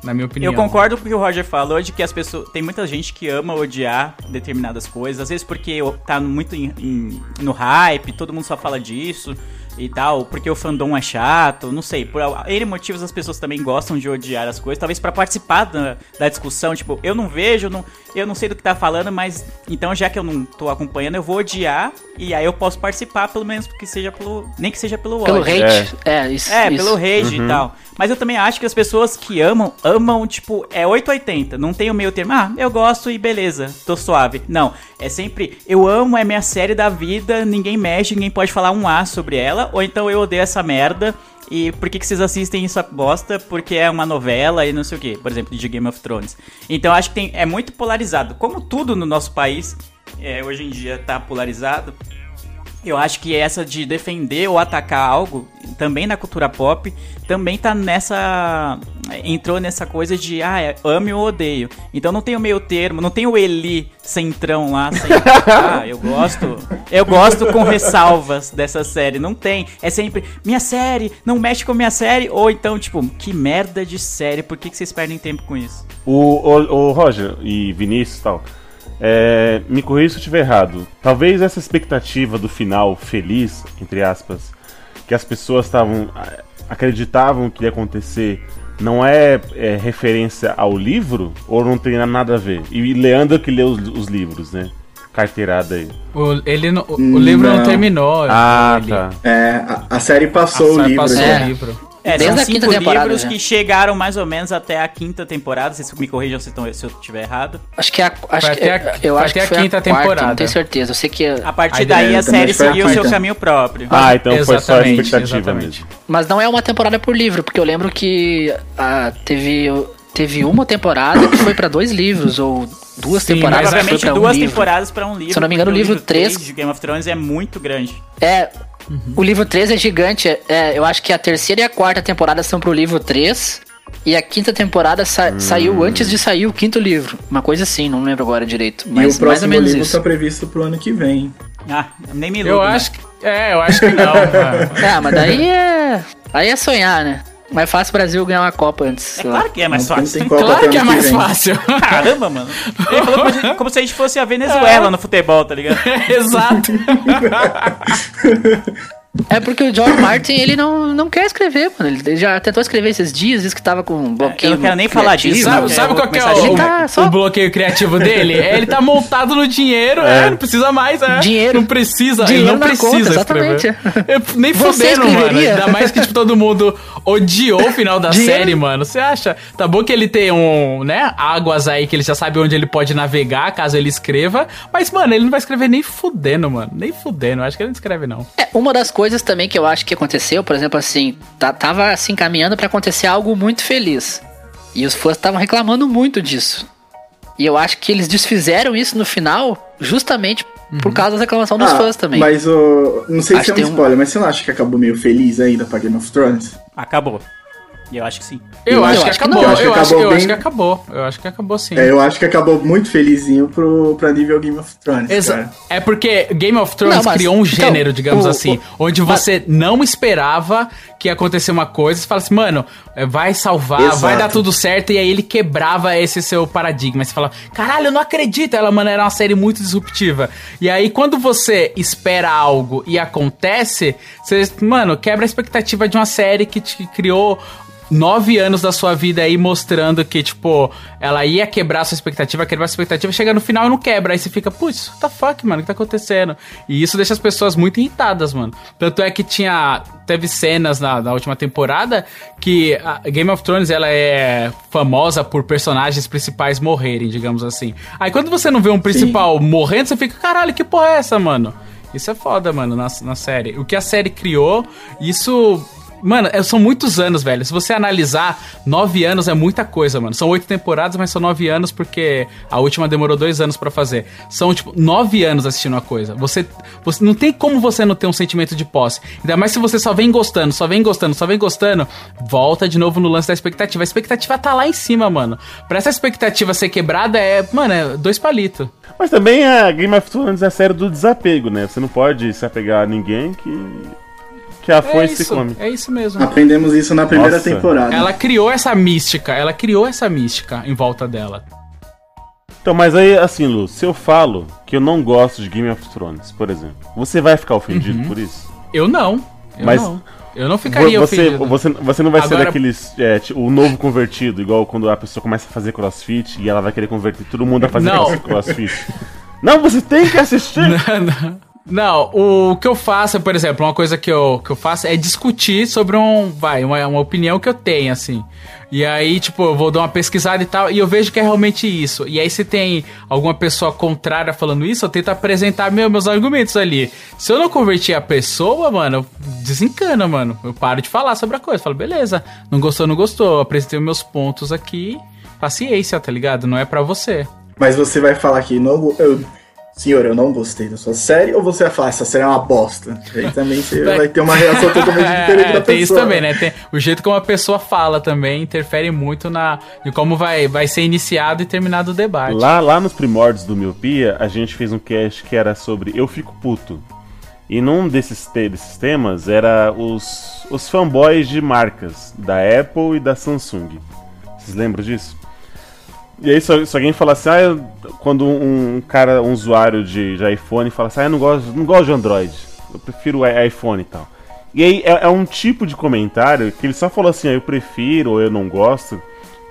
na minha opinião. Eu concordo com o que o Roger falou de que as pessoas. Tem muita gente que ama odiar determinadas coisas. Às vezes porque tá muito em- em- no hype, todo mundo só fala disso e tal. Porque o fandom é chato, não sei. Por N motivos as pessoas também gostam de odiar as coisas. Talvez pra participar da, da discussão. Tipo, eu não vejo, não, eu não sei do que tá falando, mas então já que eu não tô acompanhando, eu vou odiar. E aí eu posso participar, pelo menos que seja pelo. Nem que seja pelo Pelo ódio. hate. É, isso. É, isso. pelo rage e tal. Mas eu também acho que as pessoas que amam, amam, tipo, é 880. Não tem o meio termo. Ah, eu gosto e beleza, tô suave. Não, é sempre, eu amo, é minha série da vida, ninguém mexe, ninguém pode falar um A sobre ela. Ou então eu odeio essa merda. E por que, que vocês assistem essa bosta? Porque é uma novela e não sei o que. Por exemplo, de Game of Thrones. Então acho que tem, é muito polarizado. Como tudo no nosso país é, hoje em dia tá polarizado, eu acho que essa de defender ou atacar algo, também na cultura pop, também tá nessa. Entrou nessa coisa de, ah, é, ame ou odeio. Então não tem o meio termo, não tem o Eli centrão lá, sem, ah, eu gosto. Eu gosto com ressalvas dessa série. Não tem. É sempre, minha série, não mexe com minha série. Ou então, tipo, que merda de série, por que, que vocês perdem tempo com isso? O, o, o Roger e Vinícius e tal, é, me corrija se eu estiver errado. Talvez essa expectativa do final feliz, entre aspas, que as pessoas estavam acreditavam que ia acontecer, não é, é, referência ao livro ou não tem nada a ver? E Leandro que leu os, os livros, né? Carteirada aí. O, ele não- o, o livro não Não. terminou. Ah, ele, tá. É, a, a série passou o a- livro. passou já. o livro. É, Desde são a quinta cinco temporada livros já. que chegaram mais ou menos até a quinta temporada. Vocês me corrijam se, tão- se eu estiver errado. Acho que é a, acho Foi que, até a- eu acho que a quinta a quarta, temporada. não tenho certeza. Eu sei que A partir Aí, daí é, a série seguiu o seu caminho próprio. Ah, então foi só a Exatamente, expectativa exatamente. mesmo. Mas não é uma temporada por livro, porque eu lembro que ah, teve, teve uma temporada que foi pra dois livros, ou duas Sim, temporadas foi Provavelmente pra um duas livro. temporadas pra um livro. Se eu não me engano, o livro três- três de Game of Thrones é muito grande. É, o livro 3 é gigante. É, eu acho que a terceira e a quarta temporada são pro livro 3. E a quinta temporada sa- Hum. saiu antes de sair o quinto livro. Uma coisa assim, não lembro agora direito. E Mas o mais ou próximo menos livro isso. tá previsto pro ano que vem. Ah, nem me iludo. Eu né? acho que. É, eu acho que não. É, mas daí é. Aí é sonhar, né? Mais fácil o Brasil ganhar uma Copa antes. É claro que é mais Não, fácil. Claro que é mais fácil. Caramba, mano. Ele falou como, se- como se a gente fosse a Venezuela no futebol, tá ligado? Exato. É porque o George Martin, ele não, não quer escrever, mano. Ele já tentou escrever esses dias, disse que tava com um bloqueio. Eu não quero nem falar disso. Sabe, sabe qual que é o, tá só- o bloqueio criativo dele? É, Ele tá montado no dinheiro, é, não precisa mais, é. Dinheiro. Não precisa, Dinheiro ele não na conta, precisa exatamente. escrever. Eu, nem fudendo, mano. Ainda mais que tipo, todo mundo odiou o final da Dinheiro. série, mano. Você acha? Tá bom que ele tem um, né, águas aí que ele já sabe onde ele pode navegar, caso ele escreva. Mas, mano, ele não vai escrever nem fudendo, mano. Nem fudendo. Eu acho que ele não escreve, não. É, uma das coisas também que eu acho que aconteceu, por exemplo, assim, tá- tava assim caminhando pra acontecer algo muito feliz. E os fãs estavam reclamando muito disso. E eu acho que eles desfizeram isso no final justamente por causa da reclamação dos Ah, fãs também. Mas o. Não sei Acho se é um tem um- spoiler, mas você não acha que acabou meio feliz ainda pra Game of Thrones? Acabou. E eu acho que sim. Eu, Eu acho, acho que que acabou. Eu, acho, eu, acho, acabou bem- que acabou. Eu acho que acabou sim. É, eu acho que acabou muito felizinho pro, pra nível Game of Thrones. Exa- cara. É porque Game of Thrones Não, mas- criou um então, gênero, digamos o- assim, o- onde mas- você não esperava que ia acontecer uma coisa, você fala assim, mano, é, vai salvar, Exato. vai dar tudo certo, e aí ele quebrava esse seu paradigma. Você fala, caralho, eu não acredito, ela, mano, era uma série muito disruptiva. E aí, quando você espera algo e acontece, você, mano, quebra a expectativa de uma série que te criou nove anos da sua vida aí mostrando que, tipo, ela ia quebrar sua expectativa, quebrar a expectativa, chega no final e não quebra. Aí você fica, putz, what the fuck, mano, o que tá acontecendo? E isso deixa as pessoas muito irritadas, mano. Tanto é que tinha. Teve cenas na, na última temporada que a Game of Thrones ela é famosa por personagens principais morrerem, digamos assim. Aí quando você não vê um principal morrendo, você fica, caralho, que porra é essa, mano? Isso é foda, mano, na, na série. O que a série criou, isso. Mano, é- são muitos anos, velho. Se você analisar, nove anos é muita coisa, mano. São oito temporadas, mas são nove anos porque a última demorou dois anos pra fazer. São, tipo, nove anos assistindo a coisa. Você, você. Não tem como você não ter um sentimento de posse. Ainda mais se você só vem gostando, só vem gostando, só vem gostando. Volta de novo no lance da expectativa. A expectativa tá lá em cima, mano. Pra essa expectativa ser quebrada, é. Mano, é dois palitos. Mas também a Game of Thrones é a série do desapego, né? Você não pode se apegar a ninguém que. Que a É foice se isso, come. é isso mesmo. Aprendemos isso na primeira Nossa. temporada. Ela criou essa mística, ela criou essa mística em volta dela. Então, mas aí, assim, Lu, se eu falo que eu não gosto de Game of Thrones, por exemplo, você vai ficar ofendido por isso? Eu não. Eu Mas não. Eu não ficaria você, ofendido. você, você não vai ser Agora- daqueles. É, tipo, o novo convertido, igual quando a pessoa começa a fazer crossfit e ela vai querer converter todo mundo a fazer Não. crossfit. Não, você tem que assistir! Não, o que eu faço, por exemplo, uma coisa que eu, que eu faço é discutir sobre um, vai, uma, uma opinião que eu tenho, assim. E aí, tipo, eu vou dar uma pesquisada e tal, e eu vejo que é realmente isso. E aí, se tem alguma pessoa contrária falando isso, eu tento apresentar meu, meus argumentos ali. Se eu não converter a pessoa, mano, desencana, mano. Eu paro de falar sobre a coisa. Falo, beleza, não gostou, não gostou. Eu apresentei meus pontos aqui. Paciência, tá ligado? Não é pra você. Mas você vai falar que não. Eu, senhor, eu não gostei da sua série, ou você vai falar, essa série é uma bosta? Aí também você vai ter uma reação totalmente diferente da É, tem isso pessoa. também, né? Tem- o jeito como a pessoa fala também interfere muito na em como vai, vai ser iniciado e terminado o debate. Lá, lá nos primórdios do Miopia, a gente fez um cast que era sobre Eu Fico Puto. E num desses, te- desses temas era os, os fanboys de marcas da Apple e da Samsung. Vocês lembram disso? E aí, se, alguém falar assim, ah, eu- quando um, cara, um usuário de, de iPhone fala assim, ah, eu não gosto, não gosto de Android, eu prefiro iPhone e tal. E aí é, é um tipo de comentário que ele só falou assim, ah, eu prefiro ou eu não gosto,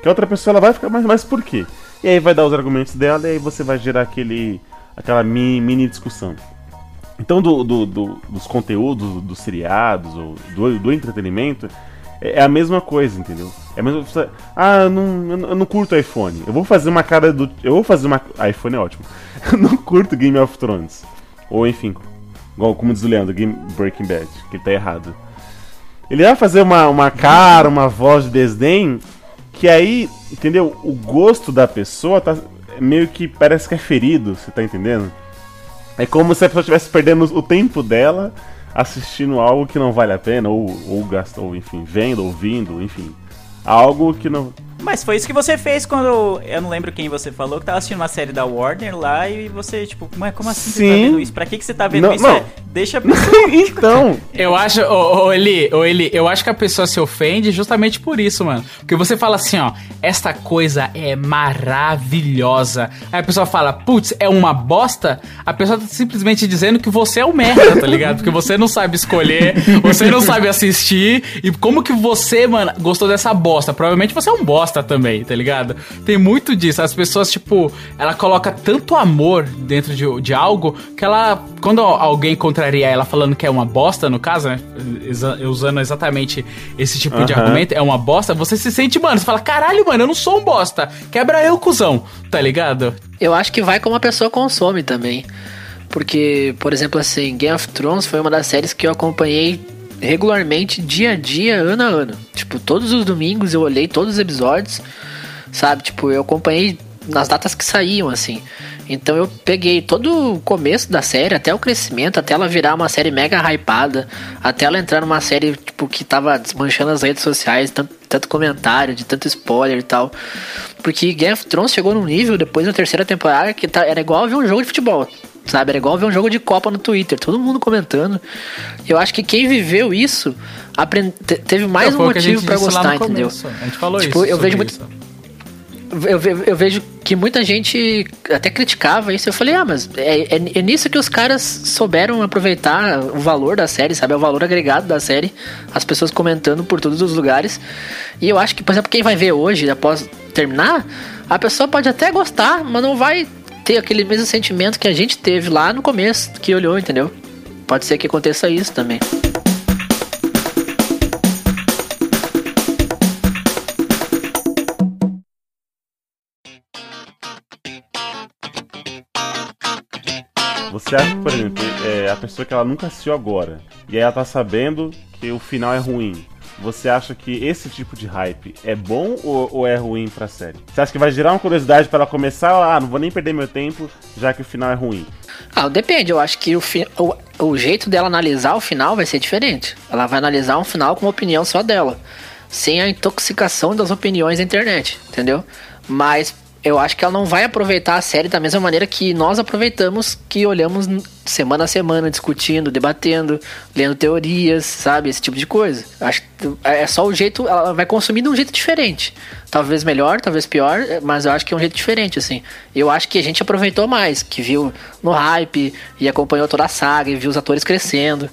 que a outra pessoa ela vai ficar, mas, mas por quê? E aí vai dar os argumentos dela e aí você vai gerar aquele, aquela mini, mini discussão. Então, do, do- do- dos conteúdos, dos seriados, ou do, do entretenimento, é é a mesma coisa, entendeu? É mesma coisa. Ah, eu não, eu não- curto iPhone. Eu vou fazer uma cara do. Eu vou fazer uma. iPhone é ótimo. Eu não curto Game of Thrones. Ou enfim, igual como diz o Leandro, Game Breaking Bad, que ele tá errado. Ele vai fazer uma, uma cara, uma voz de desdém, que aí, entendeu? O gosto da pessoa tá meio que parece que é ferido, você tá entendendo? É como se a pessoa estivesse perdendo o tempo dela assistindo algo que não vale a pena, ou, ou gasta, ou enfim, vendo, ouvindo, enfim. Algo que não. Mas foi isso que você fez quando. Eu não lembro quem você falou, que tava assistindo uma série da Warner lá e você, tipo, mas como assim você tá Sim. vendo isso? Pra que, que você tá vendo Não, isso? não. É, deixa a pessoa. então, Eu acho, ô, ô, Eli, ô, Eli, eu acho que a pessoa se ofende justamente por isso, mano. Porque você fala assim, ó, esta coisa é maravilhosa. Aí a pessoa fala, putz, é uma bosta. A pessoa tá simplesmente dizendo que você é um merda, tá ligado? Porque você não sabe escolher, você não sabe assistir. E como que você, mano, gostou dessa bosta? Provavelmente você é um bosta também, tá ligado? Tem muito disso. As pessoas, tipo, ela coloca tanto amor dentro de, de algo que ela, quando alguém contraria ela falando que é uma bosta, no caso, né? Usando exatamente esse tipo de Aham. argumento, é uma bosta, você se sente, mano, você fala, caralho, mano, eu não sou um bosta. Quebra eu, cuzão, tá ligado? Eu acho que vai como a pessoa consome também. Porque, por exemplo, assim, Game of Thrones foi uma das séries que eu acompanhei regularmente, dia a dia, ano a ano. Tipo, todos os domingos eu olhei todos os episódios, sabe? Tipo, eu acompanhei nas datas que saíam, assim. Então eu peguei todo o começo da série, até o crescimento, até ela virar uma série mega hypada, até ela entrar numa série, tipo, que tava desmanchando as redes sociais, tanto, tanto comentário, de tanto spoiler e tal. Porque Game of Thrones chegou num nível, depois da terceira temporada, que tá- era igual ver um jogo de futebol. Sabe, era igual ver um jogo de Copa no Twitter, todo mundo comentando. Eu acho que quem viveu isso aprend- te- teve mais Não, um motivo no gostar, entendeu? começo. A gente falou Tipo, isso. eu vejo muito- isso. eu, ve- eu vejo que muita gente até criticava isso. Eu falei, ah, mas é, é, é nisso que os caras souberam aproveitar o valor da série, sabe? É o valor agregado da série. As pessoas comentando por todos os lugares. E eu acho que, por exemplo, quem vai ver hoje, após terminar, a pessoa pode até gostar, mas não vai ter aquele mesmo sentimento que a gente teve lá no começo, que olhou, entendeu? Pode ser que aconteça isso também. você acha por exemplo, é, a pessoa que ela nunca assistiu agora, e aí ela tá sabendo que o final é ruim. Você acha que esse tipo de hype é bom ou, ou é ruim pra série? Você acha que vai gerar uma curiosidade pra ela começar? Ah, não vou nem perder meu tempo, já que o final é ruim. Ah, depende. Eu acho que o, fi- o, o jeito dela analisar o final vai ser diferente. Ela vai analisar um final com uma opinião só dela. Sem a intoxicação das opiniões da internet, entendeu? Mas eu acho que ela não vai aproveitar a série da mesma maneira que nós aproveitamos, que olhamos semana a semana, discutindo, debatendo, lendo teorias, sabe? Esse tipo de coisa. Acho que é só o jeito. Ela vai consumir de um jeito diferente. Talvez melhor, talvez pior, mas eu acho que é um jeito diferente, assim. Eu acho que a gente aproveitou mais, que viu no hype e acompanhou toda a saga e viu os atores crescendo.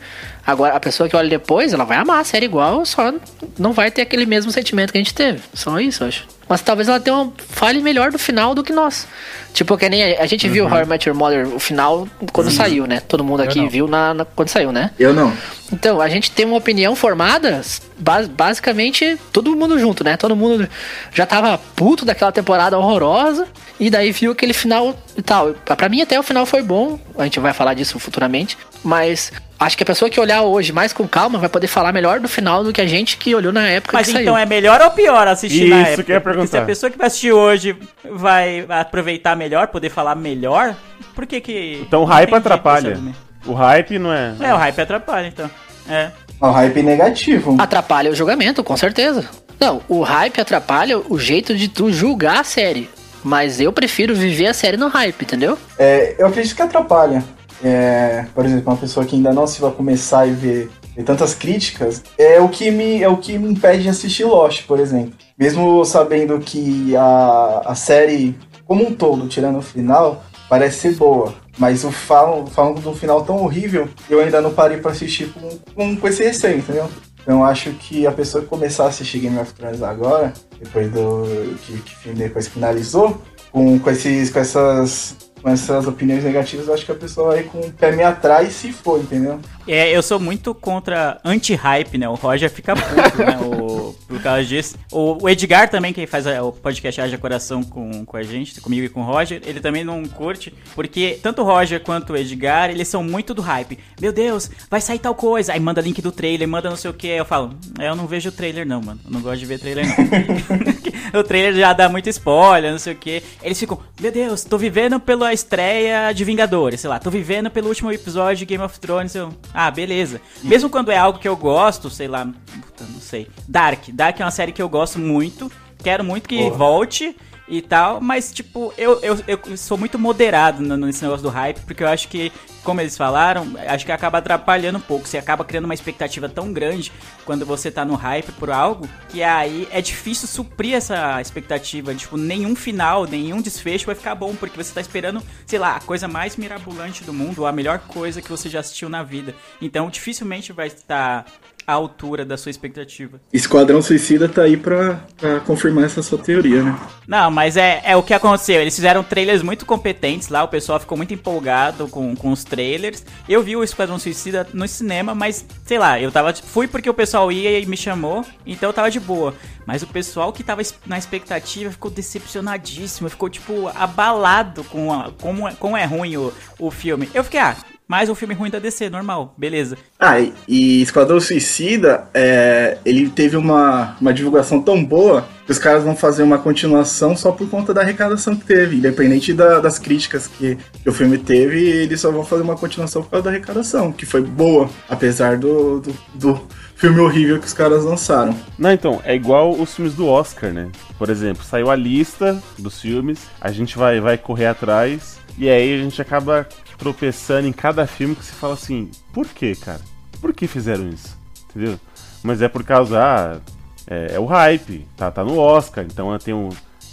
Agora, a pessoa que olha depois, ela vai amar a série igual, só não vai ter aquele mesmo sentimento que a gente teve. Só isso, eu acho. Mas talvez ela tenha uma falha melhor do final do que nós. Tipo, que nem a, gente viu How I Met Your Mother, o final, quando saiu, né? Todo mundo aqui não. viu na, na- quando saiu, né? Eu não. Então, a gente tem uma opinião formada, ba- basicamente, todo mundo junto, né? Todo mundo já tava puto daquela temporada horrorosa, e daí viu aquele final e tal. Pra mim, até o final foi bom, a gente vai falar disso futuramente, mas acho que a pessoa que olhar hoje mais com calma vai poder falar melhor do final do que a gente que olhou na época Mas que então saiu. é melhor ou pior assistir na Isso época? que eu ia Porque se perguntar. a pessoa que vai assistir hoje vai aproveitar melhor, poder falar melhor, por que que... Então o hype atrapalha. argumento? O hype não é. É, o hype atrapalha, então. É. O hype negativo. Atrapalha o julgamento, com certeza. Não, o hype atrapalha o jeito de tu julgar a série. Mas eu prefiro viver a série no hype, entendeu? É, eu acredito que atrapalha. É, por exemplo, uma pessoa que ainda não se vai começar e ver, ver tantas críticas, é o que me é o que me impede de assistir Lost, por exemplo. Mesmo sabendo que a, a série como um todo, tirando o final, parece ser boa. Mas o falam, falam de um final tão horrível, eu ainda não parei pra assistir com, com, com esse receio, entendeu? Então acho que a pessoa que começar a assistir Game of Thrones agora, depois do que, que depois finalizou, com, com, esses, com essas com essas opiniões negativas, eu acho que a pessoa vai com o pé meio atrás se for, entendeu? É, eu sou muito contra anti-hype, né? O Roger fica puto, né? O, por causa disso. O, o Edgar também, que faz o podcast Haja Coração com, com a gente, comigo e com o Roger, ele também não curte, porque tanto o Roger quanto o Edgar, eles são muito do hype. Meu Deus, vai sair tal coisa. Aí manda link do trailer, manda não sei o que. Eu falo, "É, eu não vejo o trailer não, mano. Eu não gosto de ver trailer não. o trailer já dá muito spoiler, não sei o que. Eles ficam, meu Deus, tô vivendo pela estreia de Vingadores, sei lá, tô vivendo pelo último episódio de Game of Thrones. Eu, ah, beleza. Mesmo quando é algo que eu gosto, sei lá, puta, não sei. Dark. Dark é uma série que eu gosto muito. quero muito que volte e tal, mas tipo, eu, eu, eu sou muito moderado nesse negócio do hype, porque eu acho que, como eles falaram, acho que acaba atrapalhando um pouco. Você acaba criando uma expectativa tão grande quando você tá no hype por algo, que aí é difícil suprir essa expectativa. Tipo, nenhum final, nenhum desfecho vai ficar bom, porque você tá esperando, sei lá, a coisa mais mirabolante do mundo, ou a melhor coisa que você já assistiu na vida. Então, dificilmente vai estar à altura da sua expectativa. Esquadrão Suicida tá aí pra, pra confirmar essa sua teoria, né? Não, mas é, é o que aconteceu. Eles fizeram trailers muito competentes lá, o pessoal ficou muito empolgado com, com os trailers. Eu vi o Esquadrão Suicida no cinema, mas sei lá, eu tava. Fui porque o pessoal ia e me chamou, então eu tava de boa. Mas o pessoal que tava na expectativa ficou decepcionadíssimo, ficou tipo abalado com a, como, é- como é ruim o, o filme. Eu fiquei, ah, mais um filme ruim da DC, normal, beleza. Ah, e, e Esquadrão Suicida, é, ele teve uma, uma divulgação tão boa que os caras vão fazer uma continuação só por conta da arrecadação que teve. Independente da- das críticas que, que o filme teve, eles só vão fazer uma continuação por causa da arrecadação, que foi boa, apesar do, do, do filme horrível que os caras lançaram. Não, então, é igual os filmes do Oscar, né? Por exemplo, saiu a lista dos filmes, a gente vai, vai correr atrás, e aí a gente acaba tropeçando em cada filme que se fala assim, por que, cara? Por que fizeram isso? Entendeu? Mas é por causa, ah, é, é o hype, tá, tá no Oscar, então tem um.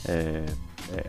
É,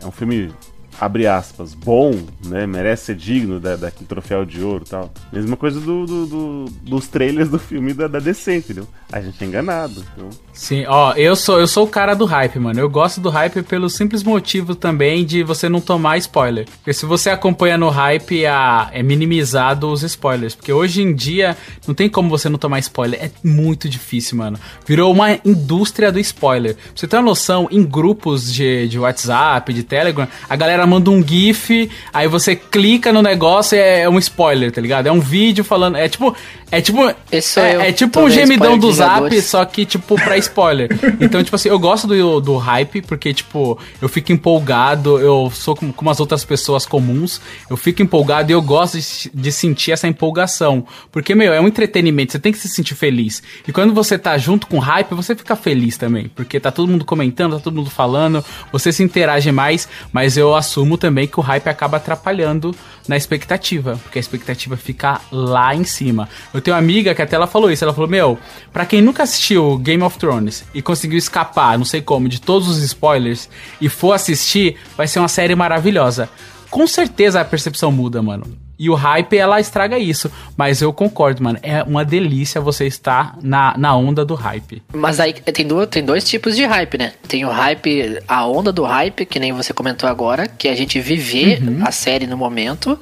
é um filme, abre aspas, bom, né? Merece ser digno da, daquele troféu de ouro e tal. Mesma coisa do, do- do- dos trailers do filme da, da DC, entendeu? A gente é enganado. Então, Sim, ó, eu sou, eu sou o cara do hype, mano. Eu gosto do hype pelo simples motivo também de você não tomar spoiler. Porque se você acompanha no hype, a- é minimizado os spoilers. Porque hoje em dia não tem como você não tomar spoiler. É muito difícil, mano. Virou uma indústria do spoiler. Pra você ter uma noção, em grupos de, de WhatsApp, de Telegram, a galera manda um GIF, aí você clica no negócio e é, é um spoiler, tá ligado? É um vídeo falando. É tipo. É tipo. É, é tipo um gemidão do zap, só que, tipo, pra spoiler. Então, tipo assim, eu gosto do, do hype, porque, tipo, eu fico empolgado, eu sou como, como as outras pessoas comuns, eu fico empolgado e eu gosto de, de sentir essa empolgação. Porque, meu, é um entretenimento, você tem que se sentir feliz. E quando você tá junto com hype, você fica feliz também. Porque tá todo mundo comentando, tá todo mundo falando, você se interage mais, mas eu assumo também que o hype acaba atrapalhando na expectativa, porque a expectativa fica lá em cima. Eu tenho uma amiga que até ela falou isso, ela falou: "Meu, pra quem nunca assistiu Game of Thrones e conseguiu escapar, não sei como, de todos os spoilers e for assistir, vai ser uma série maravilhosa." Com certeza a percepção muda, mano. E o hype, ela estraga isso. Mas eu concordo, mano. É uma delícia você estar na, na onda do hype. Mas aí tem, duas, tem dois tipos de hype, né? Tem o hype, a onda do hype, que nem você comentou agora, que é a gente viver a série no momento,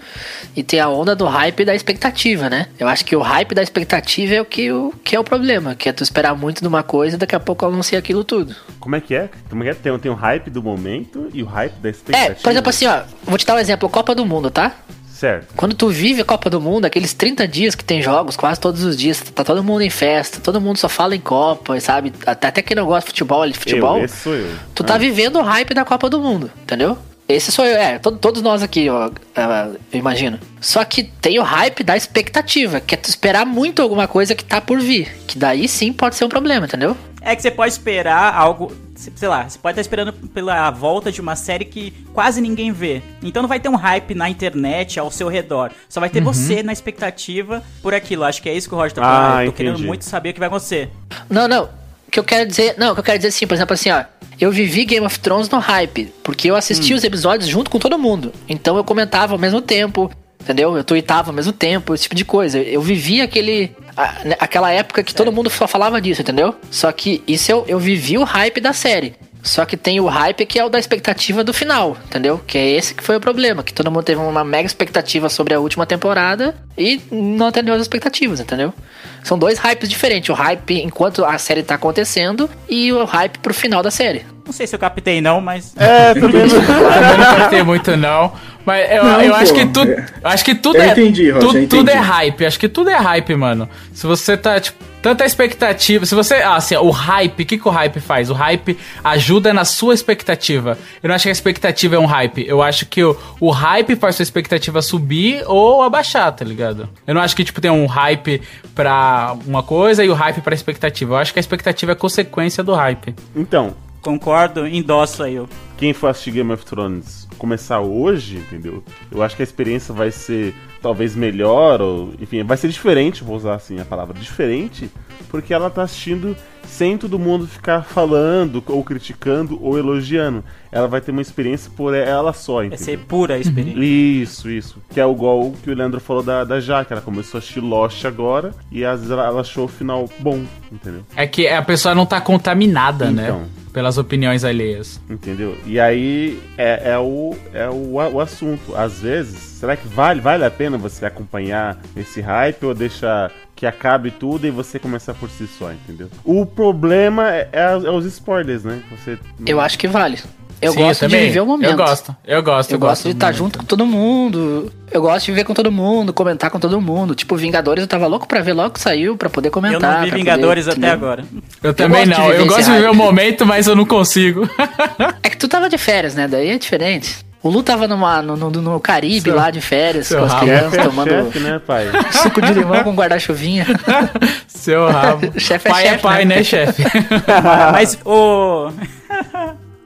e tem a onda do hype da expectativa, né? Eu acho que o hype da expectativa é o que, o, que é o problema, que é tu esperar muito de uma coisa e daqui a pouco anuncia aquilo tudo. como é que é? Como é que é? Tem, tem o hype do momento e o hype da expectativa. É, por exemplo assim, ó, vou te dar um exemplo, Copa do Mundo, tá? Certo. Quando tu vive a Copa do Mundo, aqueles 30 dias que tem jogos, quase todos os dias, tá todo mundo em festa, todo mundo só fala em Copa, sabe? Até, até quem não gosta de futebol, de futebol. Eu, esse sou eu. Tu tá Ah. vivendo o hype da Copa do Mundo, entendeu? Esse sou eu, é, to- todos nós aqui, ó, ah, eu imagino. Só que tem o hype da expectativa, que é tu esperar muito alguma coisa que tá por vir. Que daí sim pode ser um problema, entendeu? É que você pode esperar algo, sei lá, você pode estar esperando pela volta de uma série que quase ninguém vê. Então não vai ter um hype na internet ao seu redor. Só vai ter você na expectativa por aquilo. Acho que é isso que o Roger tá falando. Ah, eu tô querendo entendi. muito saber o que vai acontecer. Não, não. O que eu quero dizer. Não, o que eu quero dizer assim, por exemplo, assim, ó. Eu vivi Game of Thrones no hype, porque eu assisti os episódios junto com todo mundo. Então eu comentava ao mesmo tempo, entendeu? Eu tweetava ao mesmo tempo, esse tipo de coisa. Eu vivi aquele. né, aquela época que todo mundo só falava disso, entendeu? Só que isso eu, eu vivi o hype da série. Só que tem o hype que é o da expectativa do final, entendeu? Que é esse que foi o problema, que todo mundo teve uma mega expectativa sobre a última temporada e não atendeu as expectativas, entendeu? São dois hypes diferentes, o hype enquanto a série tá acontecendo e o hype pro final da série. Não sei se eu captei não, mas... É, também não. Também não vai ter muito, não. Mas eu, Não, eu acho que tudo. eu Acho que tudo Eu é. entendi, Rocha, tu- eu tudo é entendi. hype. Acho que tudo é hype, mano. Se você tá, tipo, tanta expectativa. Se você. Ah, assim, o hype, o que, que o hype faz? O hype ajuda na sua expectativa. Eu não acho que a expectativa é um hype. Eu acho que o, o hype faz sua expectativa subir ou abaixar, tá ligado? Eu não acho que, tipo, tem um hype pra uma coisa e o hype pra expectativa. Eu acho que a expectativa é consequência do hype. Então, Concordo, endosso aí. eu. quem for assistir Game of Thrones começar hoje, entendeu? Eu acho que a experiência vai ser talvez melhor, ou enfim, vai ser diferente, vou usar assim a palavra diferente, porque ela tá assistindo sem todo mundo ficar falando, ou criticando, ou elogiando. Ela vai ter uma experiência por ela só, Vai entendeu? ser pura a experiência. Isso, isso. Que é igual o que o Leandro falou da, da Jaque. Ela começou a assistir Lost agora e às vezes ela, ela achou o final bom, entendeu? É que a pessoa não tá contaminada, Então. né? Pelas opiniões alheias. Entendeu? E aí é, é o, é o, o assunto. Às vezes, será que vale, vale a pena você acompanhar esse hype ou deixar que acabe tudo e você começar por si só, entendeu? O problema é, é os spoilers, né? Você, Eu acho que vale. Eu Sim, gosto de também. viver o momento. Eu gosto, eu gosto. Eu, gosto de estar momento. junto com todo mundo. Eu gosto de viver com todo mundo, comentar com todo mundo. Tipo, Vingadores eu tava louco pra ver logo que saiu, pra poder Eu comentar. não vi Vingadores poder, até entendeu? agora. Eu também gosto de não. Eu gosto de viver o momento, mas eu não consigo. É que tu tava de férias, né? Daí é diferente. O Lu tava numa, no, no, no Caribe Seu- lá de férias com as crianças é tomando chefe, né, pai? suco de limão com guarda-chuvinha. Seu rabo. Chefe é pai é chefe, pai, né? né, chefe? Mas, ô.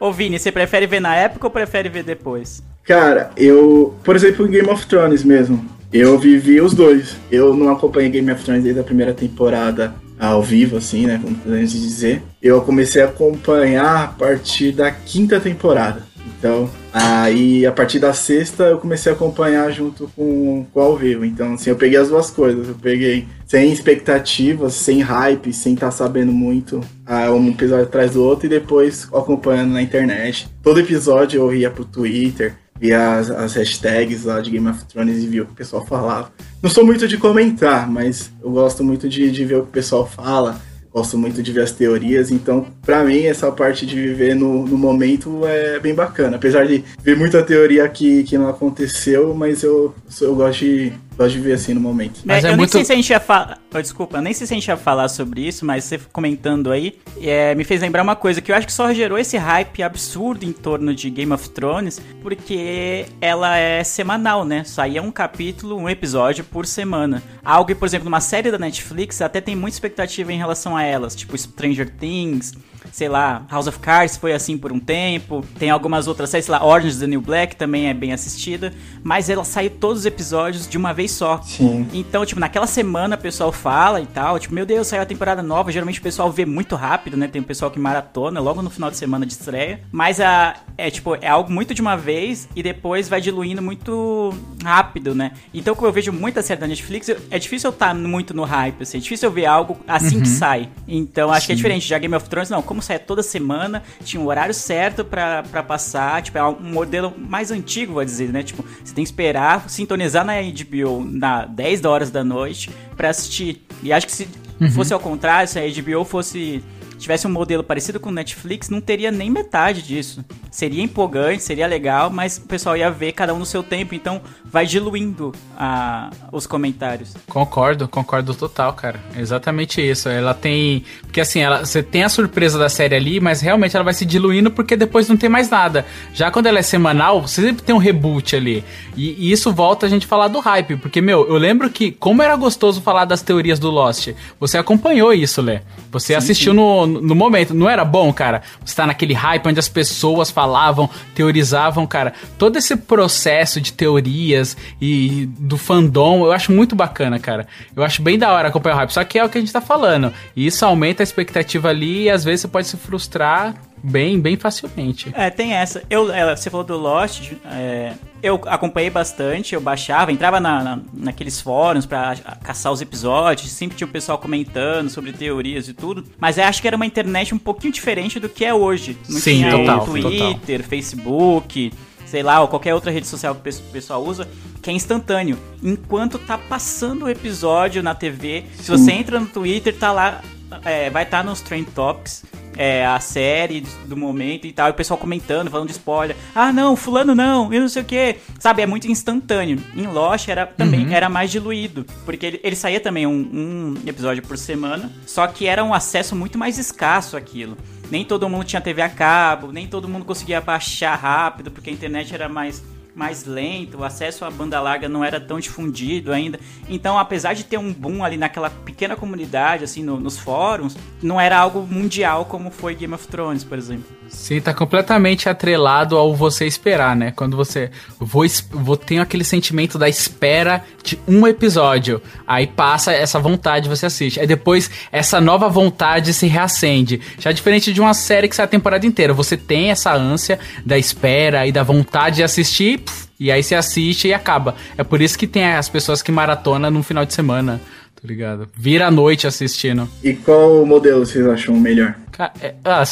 Ô Vini, você prefere ver na época ou prefere ver depois? Cara, eu, por exemplo, em Game of Thrones mesmo, eu vivi os dois. Eu não acompanhei Game of Thrones desde a primeira temporada ao vivo, assim, né? Como podemos dizer. Eu comecei a acompanhar a partir da quinta temporada. Então, aí a partir da sexta eu comecei a acompanhar junto com, com ao vivo. Então, assim, eu peguei as duas coisas. Eu peguei sem expectativas, sem hype, sem estar sabendo muito ah, um episódio atrás do outro e depois acompanhando na internet. Todo episódio eu ia pro Twitter, via as, as hashtags lá de Game of Thrones e via o que o pessoal falava. Não sou muito de comentar, mas eu gosto muito de, de ver o que o pessoal fala. Gosto muito de ver as teorias, então, pra mim, essa parte de viver no, no momento é bem bacana. Apesar de ver muita teoria que, que não aconteceu, mas eu, eu gosto, de, gosto de ver assim no momento. Mas É, é eu muito- nem sei se a gente ia falar. desculpa, eu nem sei se a gente ia falar sobre isso, mas você comentando aí, é, me fez lembrar uma coisa que eu acho que só gerou esse hype absurdo em torno de Game of Thrones, porque ela é semanal, né? Saía um capítulo, um episódio por semana. Algo que, por exemplo, numa série da Netflix até tem muita expectativa em relação a elas, tipo Stranger Things. Sei lá, House of Cards foi assim por um tempo. Tem algumas outras séries, sei lá, Orange is the New Black também é bem assistida. Mas ela saiu todos os episódios de uma vez só. Sim. Então, tipo, naquela semana o pessoal fala e tal, tipo, meu Deus, saiu a temporada nova. Geralmente o pessoal vê muito rápido, né? Tem o pessoal que maratona logo no final de semana de estreia. Mas a, é tipo, é algo muito de uma vez e depois vai diluindo muito rápido, né? Então, como eu vejo muita série da Netflix, eu- é difícil eu estar muito no hype, assim. É difícil eu ver algo assim que sai. Então, acho que é diferente. Já Game of Thrones, não. Como sai toda semana, tinha um horário certo pra, pra passar. Tipo, é um modelo mais antigo, vou dizer, né? Tipo, você tem que esperar, sintonizar na HBO na 10 da horas da noite pra assistir. E acho que se fosse ao contrário, se a HBO fosse tivesse um modelo parecido com o Netflix, não teria nem metade disso. Seria empolgante, seria legal, mas o pessoal ia ver cada um no seu tempo, então vai diluindo a- os comentários. Concordo, concordo total, cara. É Exatamente isso. Ela tem. Porque assim, ela, você tem a surpresa da série ali, mas realmente ela vai se diluindo porque depois não tem mais nada. Já quando ela é semanal, você sempre tem um reboot ali. E, e isso volta a gente falar do hype. Porque, meu, eu lembro que, como era gostoso falar das teorias do Lost, você acompanhou isso, Lé. Você assistiu No, no momento. Não era bom, cara? Você tá naquele hype onde as pessoas falavam, teorizavam, cara. Todo esse processo de teorias e do fandom, eu acho muito bacana, cara. Eu acho bem da hora acompanhar o hype. Só que é o que a gente tá falando. E isso aumenta a expectativa ali e às vezes você pode se frustrar bem, bem facilmente. É, tem essa. Eu, é, você falou do Lost, é, eu acompanhei bastante, eu baixava, entrava na, na- naqueles fóruns pra caçar os episódios, sempre tinha o pessoal comentando sobre teorias e tudo, mas eu acho que era uma internet um pouquinho diferente do que é hoje. Não Sim, tinha total, o Twitter, Facebook, sei lá, ou qualquer outra rede social que o pe- o pessoal usa, que é instantâneo. Enquanto tá passando o episódio na TV, se você entra no Twitter, tá lá, é, vai estar nos Trend Topics, é, a série do momento e tal, e o pessoal comentando, falando de spoiler. Ah, não, fulano não, e não sei o que. Sabe, é muito instantâneo. Em Lost era também era mais diluído, porque ele, ele saía também um, um episódio por semana, só que era um acesso muito mais escasso aquilo. Nem todo mundo tinha TV a cabo, nem todo mundo conseguia baixar rápido, porque a internet era mais mais lento, o acesso à banda larga não era tão difundido ainda. Então, apesar de ter um boom ali naquela pequena comunidade, assim, no, nos fóruns, não era algo mundial como foi Game of Thrones, por exemplo. Sim, tá completamente atrelado ao você esperar, né? Quando você. Vou, vou ter aquele sentimento da espera de um episódio. Aí passa essa vontade, você assiste. Aí depois essa nova vontade se reacende. Já diferente de uma série que sai a temporada inteira. Você tem essa ânsia da espera e da vontade de assistir. Pff, e aí você assiste e acaba. É por isso que tem as pessoas que maratona no final de semana tá ligado? Vira a noite assistindo. E qual modelo vocês acham melhor? É, ah,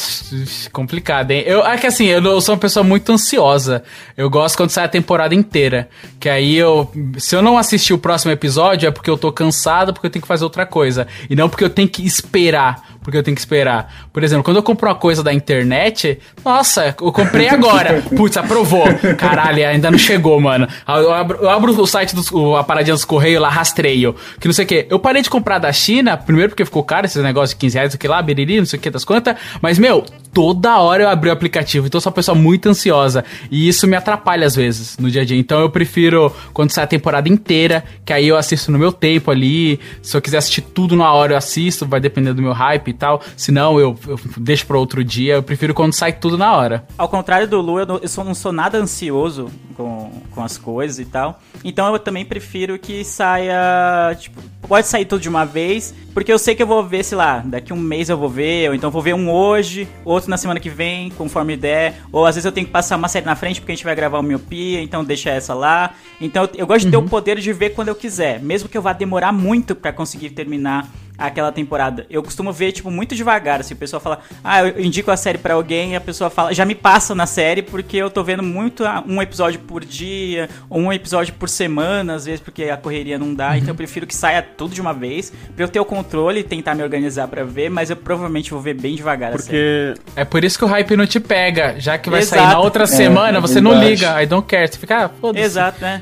complicado, hein? Eu, é que assim, eu sou uma pessoa muito ansiosa. Eu gosto quando sai a temporada inteira. Que aí eu. Se eu não assistir o próximo episódio, é porque eu tô cansado, porque eu tenho que fazer outra coisa. E não porque eu tenho que esperar. Porque eu tenho que esperar. Por exemplo, quando eu compro uma coisa da internet, nossa, eu comprei agora. Putz, aprovou. Caralho, ainda não chegou, mano. Eu abro, eu abro o site do a paradinha dos Correios lá, rastreio. Que não sei o que. Eu parei de comprar da China, primeiro porque ficou caro esses negócios de 15 reais, o que lá, biriri, não sei o que das quantas. Mas, meu, toda hora eu abri o aplicativo. Então eu sou uma pessoa muito ansiosa. E isso me atrapalha às vezes no dia a dia. Então eu prefiro quando sai a temporada inteira, que aí eu assisto no meu tempo ali. Se eu quiser assistir tudo na hora, eu assisto, vai depender do meu hype e tal. Se não, eu, eu deixo para outro dia. Eu prefiro quando sai tudo na hora. Ao contrário do Lu, eu não, eu sou, não sou nada ansioso com, com as coisas e tal. Então eu também prefiro que saia. Tipo, pode sair tudo de uma vez, porque eu sei que eu vou ver, sei lá, daqui um mês eu vou ver, ou então vou ver um hoje, outro na semana que vem, conforme der. Ou às vezes eu tenho que passar uma série na frente porque a gente vai gravar o Miopia, então deixa essa lá. Então eu gosto de ter o poder de ver quando eu quiser, mesmo que eu vá demorar muito para conseguir terminar aquela temporada. Eu costumo ver, tipo, muito devagar, assim, o pessoal fala, ah, eu indico a série para alguém, e a pessoa fala, já me passa na série, porque eu tô vendo muito ah, um episódio por dia, ou um episódio por semana, às vezes, porque a correria não dá, então eu prefiro que saia tudo de uma vez, pra eu ter o controle e tentar me organizar para ver, mas eu provavelmente vou ver bem devagar porque... É por isso que o hype não te pega, já que vai Exato. sair na outra é, semana, é você não liga, I don't care, você fica, ah, foda-se. Exato, né?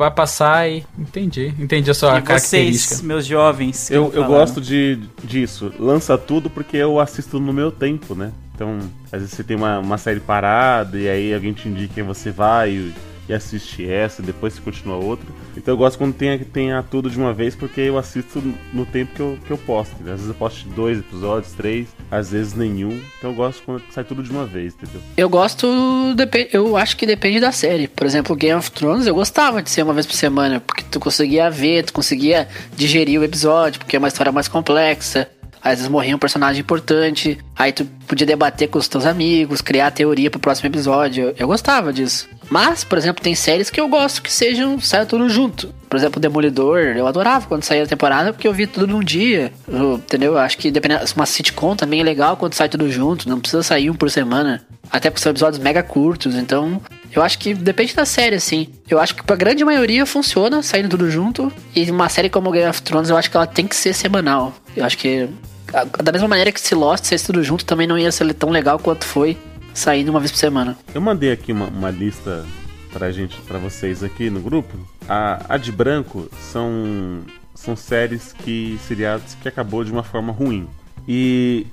Vai passar e. Entendi. Entendi a sua e característica. Vocês, meus jovens. Eu, eu gosto de, disso. Lança tudo porque eu assisto no meu tempo, né? Então, às vezes você tem uma, uma série parada e aí alguém te indica e você vai. E e assiste essa, depois você continua outra. Então eu gosto quando tenha, tenha tudo de uma vez, porque eu assisto no tempo que eu, que eu posto. Às vezes eu posto dois episódios, três, às vezes nenhum. Então eu gosto quando sai tudo de uma vez, entendeu? Eu gosto, eu acho que depende da série. Por exemplo, Game of Thrones eu gostava de ser uma vez por semana, porque tu conseguia ver, tu conseguia digerir o episódio, porque é uma história mais complexa. Às vezes morria um personagem importante, aí tu podia debater com os teus amigos, criar teoria pro próximo episódio. Eu gostava disso. Mas, por exemplo, tem séries que eu gosto que sejam saia tudo junto. Por exemplo, Demolidor, eu adorava quando saía a temporada porque eu via tudo num dia. Eu, entendeu? Acho que dependendo, uma sitcom também é legal quando sai tudo junto, não precisa sair um por semana. Até porque são episódios mega curtos, então eu acho que depende da série, assim. Eu acho que pra grande maioria funciona saindo tudo junto. E uma série como Game of Thrones, eu acho que ela tem que ser semanal. Eu acho que da mesma maneira que se Lost ser tudo junto também não ia ser tão legal quanto foi saindo uma vez por semana. Eu mandei aqui uma, uma lista pra gente, para vocês aqui no grupo. A, a de branco são são séries que seriados que acabou de uma forma ruim. E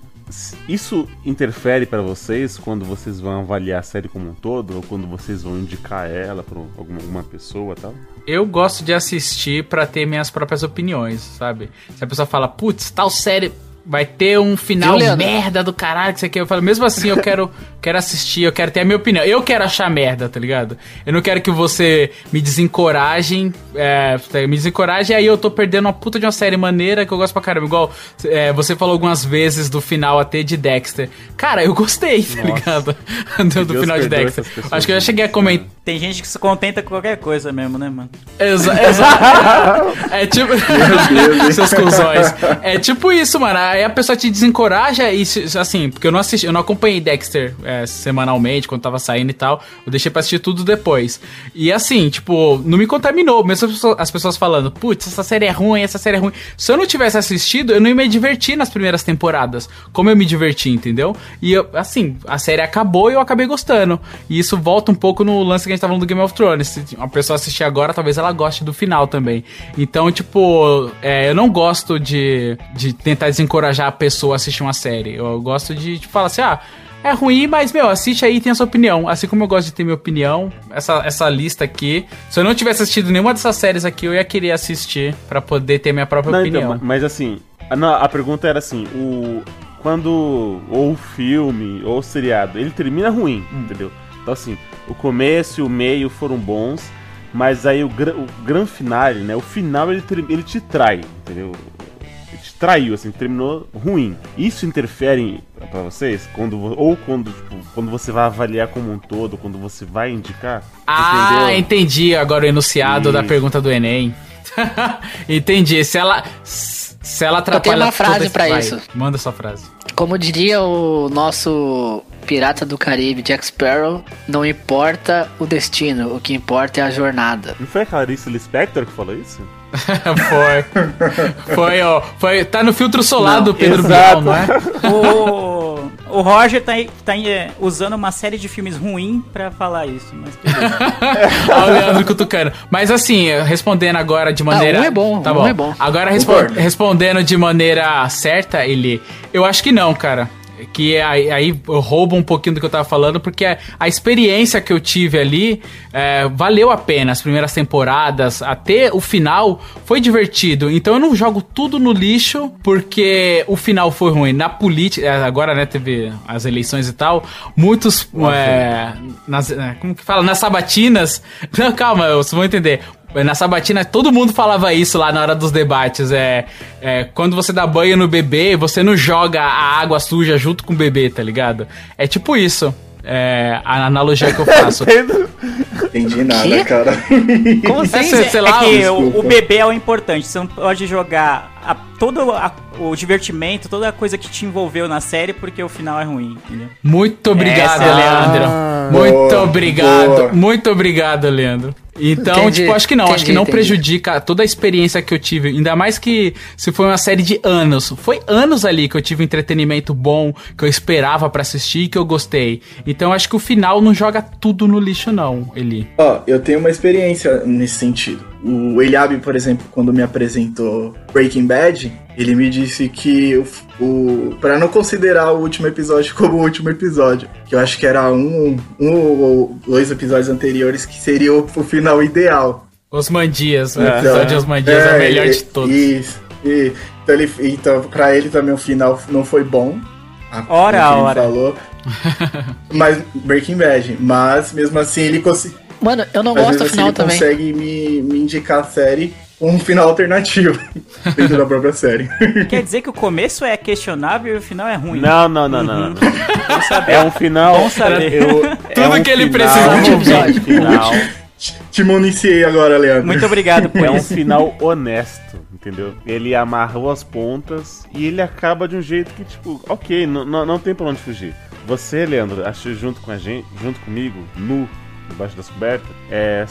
isso interfere para vocês quando vocês vão avaliar a série como um todo ou quando vocês vão indicar ela para alguma, alguma pessoa, tal? Eu gosto de assistir para ter minhas próprias opiniões, sabe? Se a pessoa fala, putz, tal série vai ter um final merda do caralho que você quer. Eu falo, mesmo assim, eu quero, quero assistir, eu quero ter a minha opinião. Eu quero achar merda, tá ligado? Eu não quero que você me desencorajem, é, me desencoraje e aí eu tô perdendo uma puta de uma série maneira que eu gosto pra caramba. Igual é, você falou algumas vezes do final até de Dexter. Cara, eu gostei, tá ligado? do, do final de Dexter. Acho que eu já cheguei a comentar. Tem gente que se contenta com qualquer coisa mesmo, né, mano? Exato. Exa é, é tipo. Seus cuzões. É tipo isso, mano aí a pessoa te desencoraja e, assim, porque eu não assisti, eu não acompanhei Dexter é, semanalmente, quando tava saindo e tal. Eu deixei pra assistir tudo depois. E assim, tipo, não me contaminou. Mesmo as pessoas, as pessoas falando, putz, essa série é ruim, essa série é ruim. Se eu não tivesse assistido, eu não ia me divertir nas primeiras temporadas. Como eu me diverti, entendeu? E eu, assim, a série acabou e eu acabei gostando. E isso volta um pouco no lance que a gente tava falando do Game of Thrones. Se uma pessoa assistir agora, talvez ela goste do final também. Então, tipo, é, eu não gosto de, de tentar desencorajar encorajar a pessoa a assistir uma série. Eu gosto de, tipo, falar assim, ah, É ruim, mas, meu, assiste aí e tem a sua opinião. Assim como eu gosto de ter minha opinião, essa, essa lista aqui. Se eu não tivesse assistido nenhuma dessas séries aqui, eu ia querer assistir pra poder ter minha própria Não, opinião. então, mas assim, a, não, a pergunta era assim, o quando ou o filme ou o seriado, ele termina ruim, entendeu? Então assim, o começo e o meio foram bons, mas aí o, o gran finale, né? O final ele, ele te trai, entendeu? Traiu, assim, terminou ruim. Isso interfere pra vocês? Quando, ou quando, tipo, quando você vai avaliar como um todo, quando você vai indicar? Ah, entendeu? entendi agora o enunciado da Isso. pergunta do Enem. entendi. Se ela. Se ela atrapalha. uma frase todo esse- pra vai, isso. Manda sua frase. Como diria o nosso pirata do Caribe, Jack Sparrow, não importa o destino, o que importa é a jornada. Não foi a Clarice Lispector que falou isso? foi. Foi, ó. Foi, tá no filtro solar Não, do Pedro. Bial, não é? O, o Roger tá, tá é, usando uma série de filmes ruins pra falar isso, mas. Olha o Leandro cutucando. Mas assim, respondendo agora de maneira. um é bom, tá um bom. é bom. Agora respo- respondendo de maneira certa, ele. Eu acho que não, cara. Que aí, aí eu roubo um pouquinho do que eu tava falando, porque a, a experiência que eu tive ali é, valeu a pena. As primeiras temporadas, até o final, foi divertido. Então eu não jogo tudo no lixo, porque o final foi ruim. Na política, é, agora, né, teve as eleições e tal, muitos. é, nas, é, como que fala? Nas sabatinas. Não, calma, vocês vão entender. Na sabatina, todo mundo falava isso lá na hora dos debates. É, é quando você dá banho no bebê, você não joga a água suja junto com o bebê, tá ligado? É tipo isso. É a analogia que eu faço. Entendi nada, Quê? cara. Como É, assim? sei- sei lá, é que o bebê é o importante. Você não pode jogar a- todo a- o divertimento, toda a coisa que te envolveu na série, porque o final é ruim, entendeu? Muito obrigado, Essa- Leandro. Ah, muito boa, obrigado. boa. Muito obrigado, Leandro. Então, Entendi, tipo, acho que não, acho que entendi, não entendi. prejudica toda a experiência que eu tive. Ainda mais que se foi uma série de anos. Foi anos ali que eu tive um entretenimento bom, que eu esperava pra assistir e que eu gostei. Então, acho que o final não joga tudo no lixo, não, Eli. Ó, eu tenho uma experiência nesse sentido. O Eliabe, por exemplo, quando me apresentou Breaking Bad, ele me disse que o, o para não considerar o último episódio como o último episódio, que eu acho que era um, um ou dois episódios anteriores que seria o, o final ideal. Osmandias, o Então, episódio de Osmandias é, o melhor e- de todos. Isso. E, então, ele, então, pra ele também o final não foi bom. a- Ora, ora. Falou. mas Breaking Bad. Mas mesmo assim ele conseguiu. Mano, eu não gosto do assim, final ele também. consegue me, me indicar a série um final alternativo dentro da própria série. Quer dizer que o começo é questionável e o final é ruim. Não, não, não, não. saber. É um final. Bom saber. eu- é Tudo um que ele final- precisa de é um final. Te municiei agora, Leandro. Muito obrigado por É um final honesto, entendeu? Ele amarrou as pontas e ele acaba de um jeito que, tipo, ok, não, não, não tem pra onde fugir. Você, Leandro, achou junto com a gente, junto comigo, nu, debaixo das cobertas, é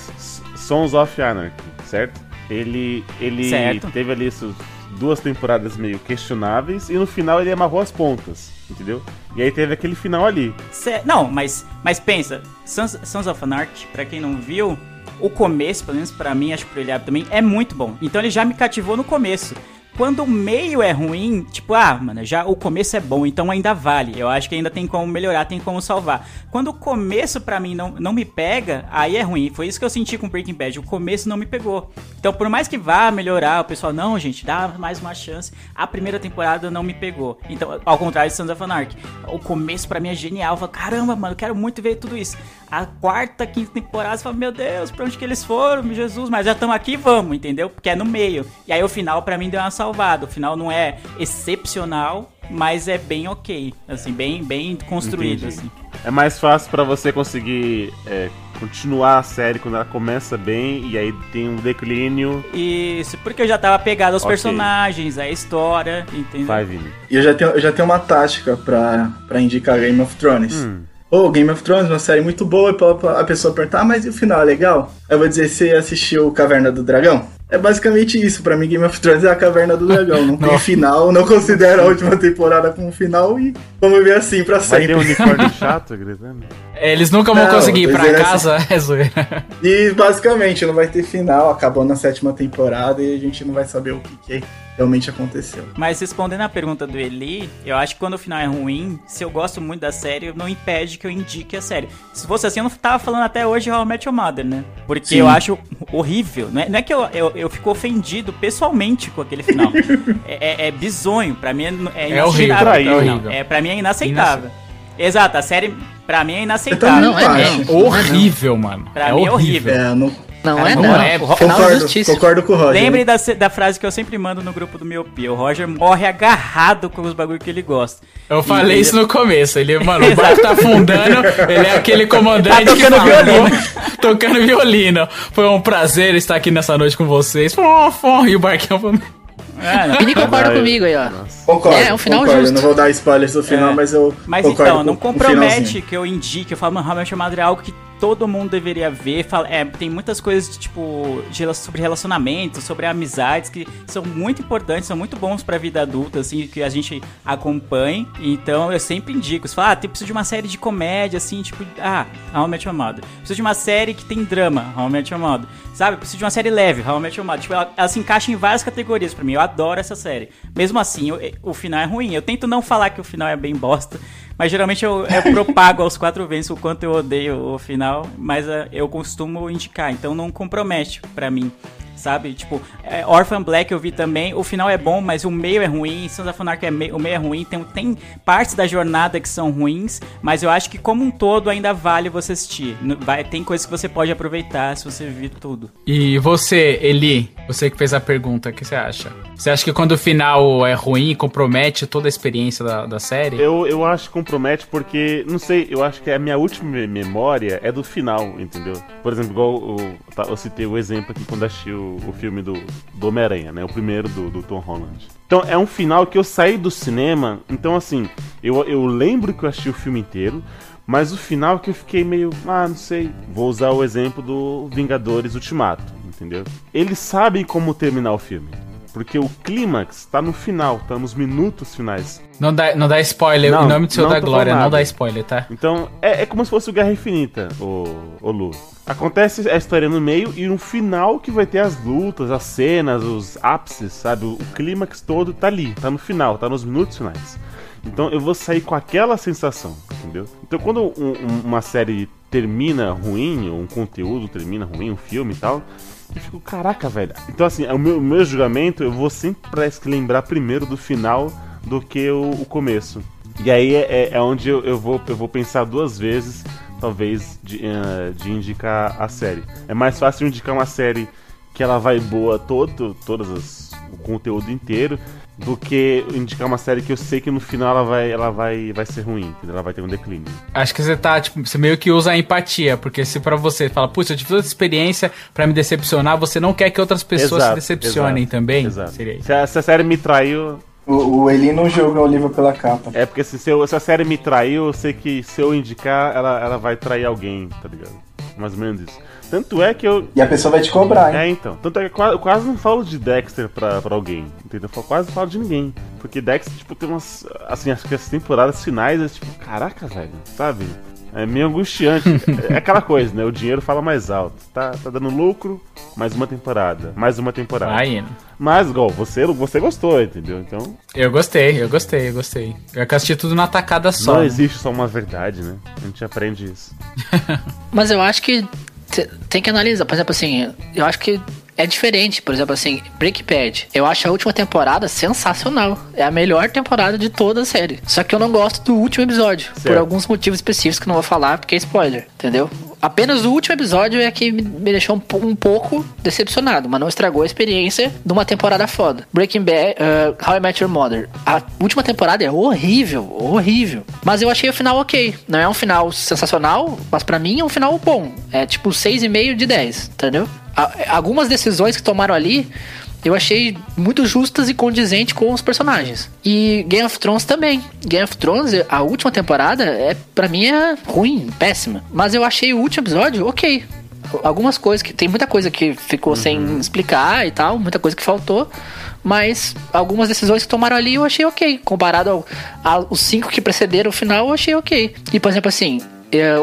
Sons of Anarchy, certo? Ele, ele Certo. teve ali suas duas temporadas meio questionáveis e no final ele amarrou as pontas, entendeu? E aí teve aquele final ali. Cê- não, mas, mas pensa, Sons, Sons of Anarchy, pra quem não viu, o começo, pelo menos pra mim, acho que pro Eliab também, é muito bom. Então ele já me cativou no começo. Quando o meio é ruim, tipo, ah, mano, já o começo é bom, então ainda vale. Eu acho que ainda tem como melhorar, tem como salvar. Quando o começo pra mim não, não me pega, aí é ruim. Foi isso que eu senti com Breaking Bad. O começo não me pegou. Então, por mais que vá melhorar, o pessoal, não, gente, dá mais uma chance. A primeira temporada não me pegou. Então, ao contrário de Sons of Anarchy. O começo pra mim é genial. Eu falo, caramba, mano, quero muito ver tudo isso. A quarta, quinta temporada, você fala, meu Deus, pra onde que eles foram, Jesus? Mas já estamos aqui, vamos, entendeu? Porque é no meio. E aí o final pra mim deu uma salvada. O final não é excepcional, mas é bem ok. Assim, bem, bem construído, Entendi. assim. É mais fácil pra você conseguir é, continuar a série quando ela começa bem e aí tem um declínio. Isso, porque eu já tava pegado aos Ok. personagens, a história, entendeu? Vai, Vini. E eu já tenho, eu já tenho uma tática pra, pra indicar Game of Thrones. Hum. Ô, Game of Thrones, uma série muito boa, e a pessoa perguntar, ah, mas e o final é legal? Eu vou dizer, você assistiu Caverna do Dragão? É basicamente isso, pra mim Game of Thrones é a Caverna do Dragão. Não tem final, não considero a última temporada como final e Vamos ver assim pra Vai ter sempre. um unicórnio chato gritando. É, Eles nunca vão Não, conseguir ir pra é, casa. É zoeira. E basicamente não vai ter final, acabou na sétima temporada e a gente não vai saber o que, que realmente aconteceu. Mas respondendo a pergunta do Eli, eu acho que quando o final é ruim, se eu gosto muito da série, não impede que eu indique a série. Se fosse assim, eu não tava falando até hoje How I Met Your Mother, né? Porque Sim. eu acho horrível. Não é, não é que eu, eu, eu fico ofendido pessoalmente com aquele final. é, é, é bizonho. Pra mim é, é É horrível, inaceitável. é horrível. É, pra mim é inaceitável. Exato, a série pra mim é inaceitável. Não, é. Horrível, mano. Pra é mim é horrível. horrível. É, não, Não Cara, é não não. é. Final concordo, concordo com o Roger. Lembre da, da frase que eu sempre mando no grupo do Miopia. O Roger morre agarrado com os bagulho que ele gosta. Eu falei E- isso no começo. Ele, mano, o barco tá afundando. ele é aquele comandante Tá que tocando fala, violino. "Vou- tocando violino. Foi um prazer estar aqui nessa noite com vocês. Fom, fom, E o barquinho. É, não. Vini concorda comigo aí, ó. Concordo, É, é um final concordo. justo. Eu não vou dar spoilers do final, É. mas eu Mas concordo então, não com- com o compromete que eu indique, eu falo, mano, Met Your Mother é algo que todo mundo deveria ver. Fala, é, tem muitas coisas, de, tipo, de sobre relacionamentos, sobre amizades, que são muito importantes, são muito bons pra vida adulta, assim, que a gente acompanhe. Então, eu sempre indico. Você fala, ah, preciso de uma série de comédia, assim, tipo, ah, How I Met Your Mother. Preciso de uma série que tem drama, How I Met Your Mother. Sabe, preciso de uma série leve, How I Met Your Mother. Tipo, ela, ela se encaixa em várias categorias pra mim. Eu adoro essa série. Mesmo assim, o, o final é ruim. Eu tento não falar que o final é bem bosta, mas geralmente eu, eu propago aos quatro ventos o quanto eu odeio o final, mas eh, eu costumo indicar, então não compromete pra mim. Sabe? Tipo, é, Orphan Black eu vi também. O final é bom, mas o meio é ruim. Sons of Anarchy é mei- o meio é ruim. Tem, tem partes da jornada que são ruins, mas eu acho que como um todo ainda vale você assistir. Vai, tem coisas que você pode aproveitar se você vir tudo. E você, Eli, você que fez a pergunta, o que você acha? Você acha que quando o final é ruim, compromete toda a experiência da, da série? Eu, eu acho que compromete porque, não sei, eu acho que a minha última me- memória é do final, entendeu? Por exemplo, igual o- tá, eu citei o exemplo aqui quando achei o, o filme do, do Homem-Aranha, né? O primeiro do, do Tom Holland. Então é um final que eu saí do cinema, então assim, eu, eu lembro que eu achei o filme inteiro, mas o final que eu fiquei meio, ah, não sei. Vou usar o exemplo do Vingadores Ultimato, entendeu? Eles sabem como terminar o filme. Porque o clímax tá no final, tá nos minutos finais. Não dá, não dá spoiler, Não, em nome do Senhor da Glória, não dá spoiler, tá? Então, é, é como se fosse o Guerra Infinita, o, o Lu. Acontece a história no meio e no final que vai ter as lutas, as cenas, os ápices, sabe? O, o clímax todo tá ali, tá no final, tá nos minutos finais. Então eu vou sair com aquela sensação, entendeu? Então quando um- um- uma série termina ruim, um conteúdo termina ruim, um filme e tal, eu fico, caraca, velho. Então assim, o meu, meu julgamento, eu vou sempre parece que lembrar primeiro do final do que o, o começo. E aí é, é- é onde eu, eu vou, eu vou pensar duas vezes, talvez, de, eh, de indicar a série. É mais fácil indicar uma série que ela vai boa todo, todas as, o conteúdo inteiro, do que indicar uma série que eu sei que no final ela vai, ela vai, vai ser ruim, entendeu? ela vai ter um declínio. Acho que você tá, tipo, você meio que usa a empatia, porque se pra você fala, putz, eu tive toda essa experiência pra me decepcionar, você não quer que outras pessoas se decepcionem exato, também? Exato. Seria. Se, a, se a série me traiu, O, o Eli não julga o livro pela capa. é porque se, se, eu- se a série me traiu, eu sei que se eu indicar, ela, ela vai trair alguém, tá ligado? Mais ou menos isso. Tanto é que eu, E a pessoa vai te cobrar, hein? É, então. Tanto é que eu quase, não falo de Dexter pra, pra alguém, entendeu? Eu quase não falo de ninguém. Porque Dexter, tipo, tem umas. Assim, acho que as temporadas finais é tipo, caraca, velho, sabe? É meio angustiante. é aquela coisa, né? O dinheiro fala mais alto. Tá, tá dando lucro, mais uma temporada. Mais uma temporada. Vai indo. Mas, igual, você, você gostou, entendeu? Então, Eu gostei, eu gostei, eu gostei. Eu assisti tudo na tacada só. não né? existe só uma verdade, né? A gente aprende isso. Mas eu acho que tem que analisar. Por exemplo, assim, eu acho que é diferente. Por exemplo, assim, Breaking Bad. Eu acho a última temporada sensacional. É a melhor temporada de toda a série. Só que eu não gosto do último episódio. Por Certo. alguns motivos específicos que não vou falar, porque é spoiler, entendeu? Apenas o último episódio é que me- deixou um, um pouco decepcionado, mas não estragou a experiência de uma temporada foda. Breaking Bad, uh, How I Met Your Mother. A última temporada é horrível, horrível. Mas eu achei o final ok. Não é um final sensacional, mas pra mim é um final bom. É tipo 6,5 de 10, entendeu? Algumas decisões que tomaram ali eu achei muito justas e condizentes com os personagens. E Game of Thrones também. Game of Thrones, a última temporada, é para mim é ruim, péssima. Mas eu achei o último episódio ok. algumas coisas que. Tem muita coisa que ficou sem explicar e tal, muita coisa que faltou. Mas algumas decisões que tomaram ali eu achei ok. Comparado ao, aos cinco que precederam o final, eu achei ok. E, por exemplo, assim,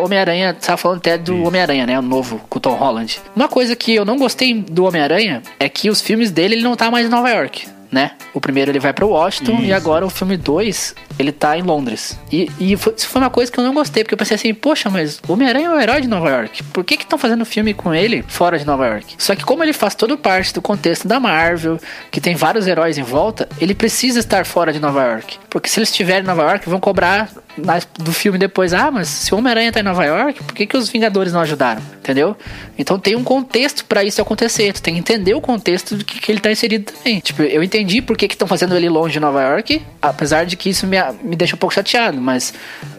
Homem-Aranha, você tava falando até do Homem-Aranha, né? O novo, com o Tom Holland. Uma coisa que eu não gostei do Homem-Aranha é que os filmes dele, ele não tá mais em Nova York. Né? O primeiro ele vai pra Washington e Isso. agora o filme 2 ele tá em Londres. E, e foi- isso foi uma coisa que eu não gostei, porque eu pensei assim, poxa, mas Homem-Aranha é o herói de Nova York. Por que que estão fazendo filme com ele fora de Nova York? Só que como ele faz toda parte do contexto da Marvel, que tem vários heróis em volta, ele precisa estar fora de Nova York. Porque se eles estiverem em Nova York, vão cobrar do filme depois, ah, mas se o Homem-Aranha tá em Nova York, por que, que os Vingadores não ajudaram? Entendeu? Então tem um contexto pra isso acontecer. Tu tem que entender o contexto do que, que ele tá inserido também. Tipo, eu entendi por que estão fazendo ele longe de Nova York, apesar de que isso me, me deixa um pouco chateado, mas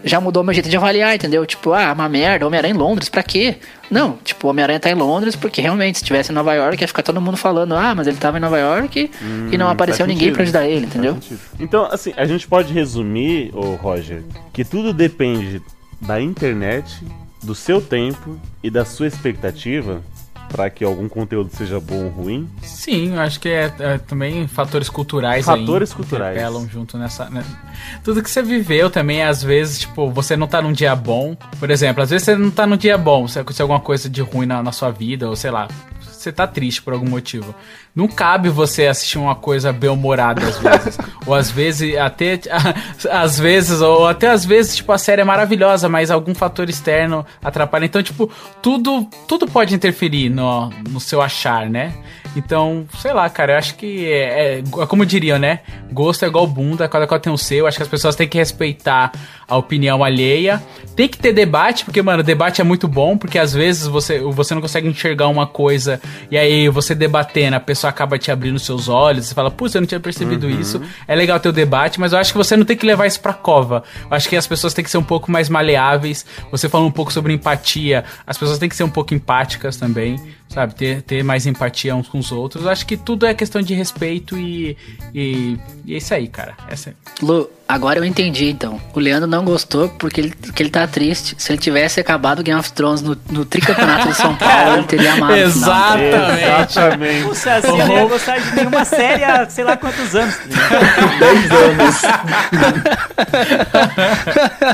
já mudou meu jeito de avaliar, entendeu? Tipo, ah, uma merda, Homem-Aranha em Londres, pra quê? Não, tipo, o Homem-Aranha tá em Londres porque realmente, se estivesse em Nova York, ia ficar todo mundo falando, ah, mas ele tava em Nova York e não apareceu Hum, ninguém pra ajudar ele, entendeu? Então, assim, a gente pode resumir, ô Roger, que tudo depende da internet, do seu tempo e da sua expectativa para que algum conteúdo seja bom ou ruim. Sim, eu acho que é, é também fatores culturais Fatores aí, culturais. Que apelam junto nessa. né? Tudo que você viveu também, às vezes, tipo, você não tá num dia bom. Por exemplo, às vezes você não tá num dia bom, se aconteceu alguma coisa de ruim na, na sua vida, ou sei lá, você tá triste por algum motivo. Não cabe você assistir uma coisa bem-humorada às vezes. ou às vezes, até. Às vezes, ou até às vezes, tipo, a série é maravilhosa, mas algum fator externo atrapalha. Então, tipo, tudo, tudo pode interferir no, no seu achar, né? Então, sei lá, cara, eu acho que é, é como diriam, né? Gosto é igual bunda, cada qual tem o seu. Acho que as pessoas têm que respeitar a opinião alheia. Tem que ter debate, porque, mano, debate é muito bom, porque às vezes você, você não consegue enxergar uma coisa e aí você debatendo, a pessoa acaba te abrindo seus olhos, você fala, putz, eu não tinha percebido isso. É legal ter o debate, mas eu acho que você não tem que levar isso pra cova. Eu acho que as pessoas têm que ser um pouco mais maleáveis. Você falou um pouco sobre empatia, as pessoas têm que ser um pouco empáticas também, sabe? Ter, ter mais empatia uns com os outros. Acho que tudo é questão de respeito e, e, e é isso aí, cara. Essa é- Lu, agora eu entendi então. O Leandro não gostou porque ele, que ele tá triste. Se ele tivesse acabado o Game of Thrones no, no tricampeonato de São Paulo, ele teria amado. Exatamente. Exatamente. Puxa, assim, eu não ia gostar de nenhuma série há sei lá quantos anos. 10 anos.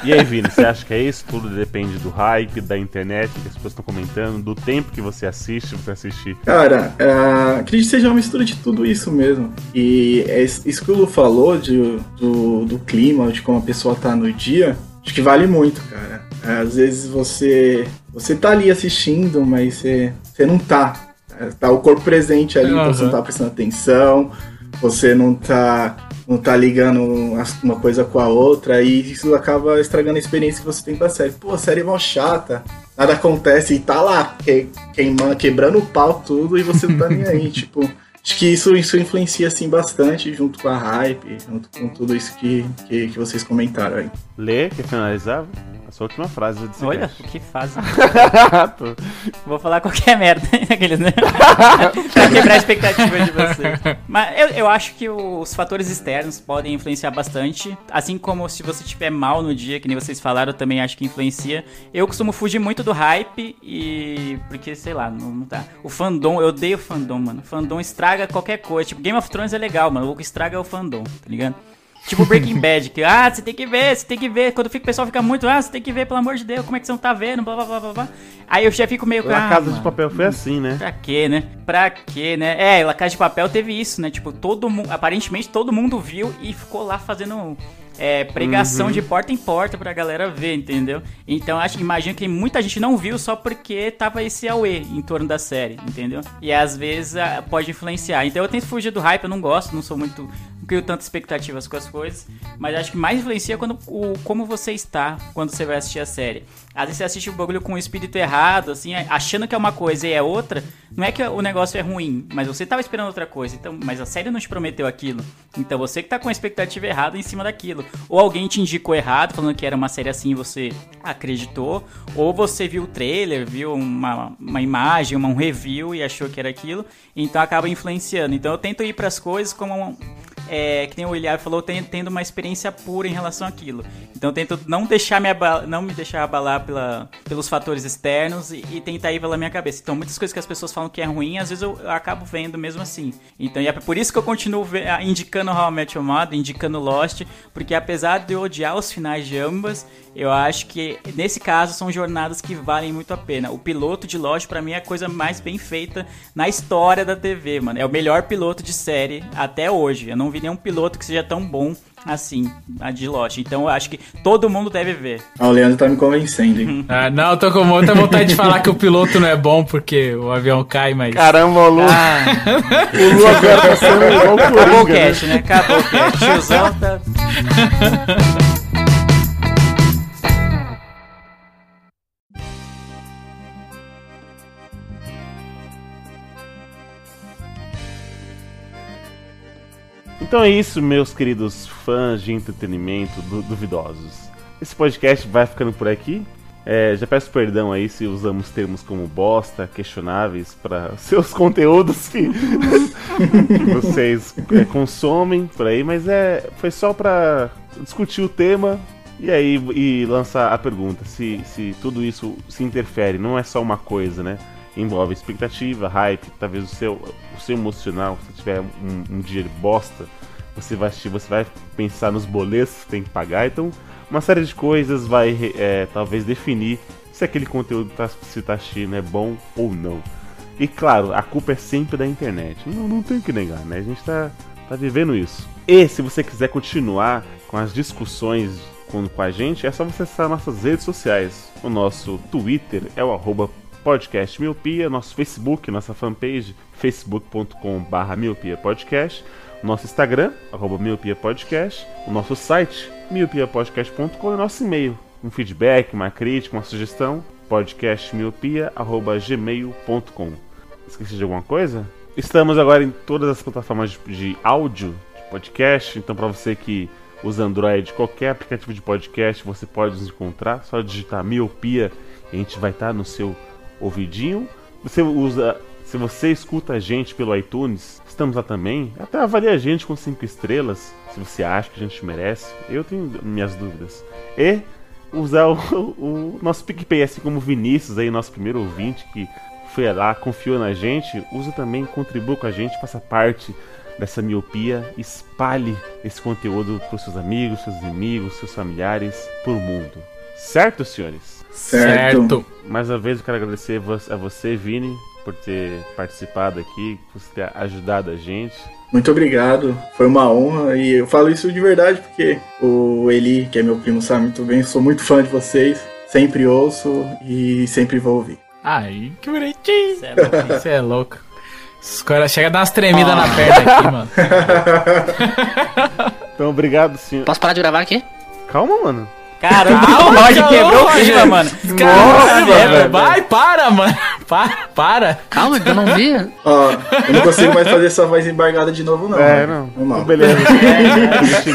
E aí, Vini, você acha que é isso? Tudo depende do hype, da internet, que as pessoas estão comentando, do tempo que você assiste, você assistir. Cara, é, acredito que seja uma mistura de tudo isso mesmo. E é isso isso que o Lu falou de, do, do clima, de como a pessoa tá no dia, acho que vale muito, cara. É, Às vezes você você tá ali assistindo, mas você, você não tá. É, Tá o corpo presente ali, então você não tá prestando atenção, você não tá não tá ligando uma coisa com a outra, e isso acaba estragando a experiência que você tem com a série. Pô, a série é mó chata, nada acontece e tá lá, que, queimando, quebrando o pau tudo e você não tá nem aí, tipo. Acho que isso, isso influencia assim bastante junto com a hype, junto com tudo isso que, que, que vocês comentaram aí. Lê, quer finalizar? A sua última frase desse Olha, cast. o que fazem. Vou falar qualquer merda. Aqueles, né? pra quebrar a expectativa de vocês. Mas eu, eu acho que os fatores externos podem influenciar bastante. Assim como se você estiver mal no dia, que nem vocês falaram, eu também acho que influencia. Eu costumo fugir muito do hype e. Porque, sei lá, não, não tá. O fandom, eu odeio fandom, mano. Fandom estraga qualquer coisa. Tipo, Game of Thrones é legal, mano. O que estraga é o fandom, tá ligado? Tipo Breaking Bad, que, ah, você tem que ver, você tem que ver. Quando fica, o pessoal fica muito, ah, você tem que ver, pelo amor de Deus, como é que você não tá vendo, blá blá blá blá blá. Aí eu já fico meio La ah, Casa de mano, Papel foi assim, né? Pra quê, né? Pra quê, né? É, La Casa de Papel teve isso, né? Tipo, todo mundo, aparentemente todo mundo viu e ficou lá fazendo é, pregação de porta em porta pra galera ver, entendeu? Então acho, imagino que muita gente não viu só porque tava esse auê em torno da série, entendeu? E às vezes ah, pode influenciar. Então eu tento fugir do hype, eu não gosto, não sou muito crio tantas expectativas com as coisas, mas acho que mais influencia quando o como você está quando você vai assistir a série. Às vezes você assiste o bagulho com o espírito errado, assim, achando que é uma coisa e é outra. Não é que o negócio é ruim, mas você tava esperando outra coisa. Então, mas a série não te prometeu aquilo. Então você que tá com a expectativa errada em cima daquilo. Ou alguém te indicou errado, falando que era uma série assim e você acreditou. Ou você viu o trailer, viu uma, uma imagem, uma, um review e achou que era aquilo. Então acaba influenciando. Então eu tento ir pras coisas como um, é, que nem o William falou, ten- tendo uma experiência pura em relação àquilo. Então tento não deixar me não me deixar abalar pela, pelos fatores externos e, e tentar ir pela minha cabeça. Então muitas coisas que as pessoas falam que é ruim, às vezes eu, eu acabo vendo mesmo assim. Então é por isso que eu continuo indicando How I Met Your Mother, indicando Lost, porque apesar de eu odiar os finais de ambas, eu acho que nesse caso são jornadas que valem muito a pena. O piloto de Lost pra mim é a coisa mais bem feita na história da TV, mano. É o melhor piloto de série até hoje. Eu não vi nenhum piloto que seja tão bom assim, a de Lost. Então eu acho que todo mundo deve ver. Ah, o Leandro tá me convencendo, hein? Ah, não, eu tô com muita vontade de falar que o piloto não é bom porque o avião cai, mas. Caramba, o Lu, Ah, o Lu agora tá sendo igual o acabou o Coringa, né? cast, né? Acabou o cast. Tiozão tá... Então é isso, meus queridos fãs de entretenimento du- duvidosos. Esse podcast vai ficando por aqui. É, já peço perdão aí se usamos termos como bosta, questionáveis para seus conteúdos que, que vocês é, consomem por aí, mas é foi só para discutir o tema e aí e lançar a pergunta se, se tudo isso se interfere, não é só uma coisa, né? Envolve expectativa, hype, talvez o seu, o seu emocional, se tiver um, um dia de bosta, você vai você vai pensar nos boletos que tem que pagar, então uma série de coisas vai é, talvez definir se aquele conteúdo tá, se tá assistindo é bom ou não. E claro, a culpa é sempre da internet. Não, não tem que negar, né? A gente tá, tá vivendo isso. E se você quiser continuar com as discussões com, com a gente, é só você acessar nossas redes sociais. O nosso Twitter é o arroba podcast miopia, nosso Facebook, nossa fanpage, facebook.com.br miopia podcast, nosso Instagram, arroba miopia podcast, o nosso site, miopiapodcast.com e nosso e-mail. Um feedback, uma crítica, uma sugestão, podcastmiopia.gmail.com. Esqueci de alguma coisa? Estamos agora em todas as plataformas de, de áudio, de podcast, então para você que usa Android, qualquer aplicativo de podcast, você pode nos encontrar, só digitar miopia e a gente vai estar no seu ouvidinho. Você usa, se você escuta a gente pelo iTunes, estamos lá também. Até avalie a gente com 5 estrelas, se você acha que a gente merece. Eu tenho minhas dúvidas. E usar o, o nosso PicPay, assim como o Vinícius aí, nosso primeiro ouvinte que foi lá, confiou na gente, usa também, contribua com a gente, faça parte dessa miopia, espalhe esse conteúdo para os seus amigos, seus inimigos, seus familiares, por o mundo. Certo, senhores? Certo. Mais uma vez eu quero agradecer a você, Vini, por ter participado aqui, por ter ajudado a gente. Muito obrigado, foi uma honra e eu falo isso de verdade porque o Eli, que é meu primo, sabe muito bem, sou muito fã de vocês, sempre ouço e sempre vou ouvir. Ai, que bonitinho. Cê é louco? Você é louco. Os caras chegam a dar umas tremidas na perna aqui, mano. Então, obrigado, senhor. Posso parar de gravar aqui? Calma, mano. Caramba, o Roger quebrou o clima, mano. Caralho, velho. velho. Vai, para, mano. Para, para. Calma, eu não vi. Ó, eu não consigo mais fazer essa voz embargada de novo, não. É, não. Mal. Então, beleza. Aqui.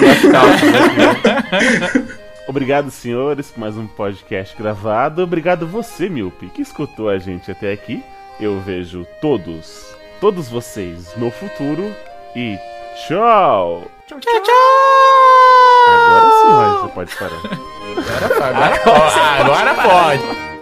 Obrigado, senhores, por mais um podcast gravado. Obrigado você, Milpe, que escutou a gente até aqui. Eu vejo todos, todos vocês no futuro e tchau! Tchau, tchau. Agora sim, Roger, você pode parar. Agora, pode. agora pode.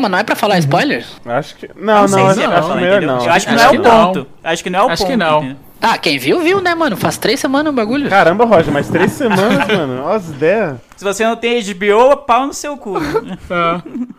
Mas não é pra falar spoiler? Acho que. Não, não, sei acho, se é acho pra falar, melhor não. Eu acho que Acho não é o não. ponto. Acho que não é o Acho ponto. que não. entendeu? Tá, quem viu, viu, né, mano? Faz três semanas o bagulho. Caramba, Roger, mais três semanas, mano. Olha as ideias. Se você não tem HBO, pau no seu cu. Ah.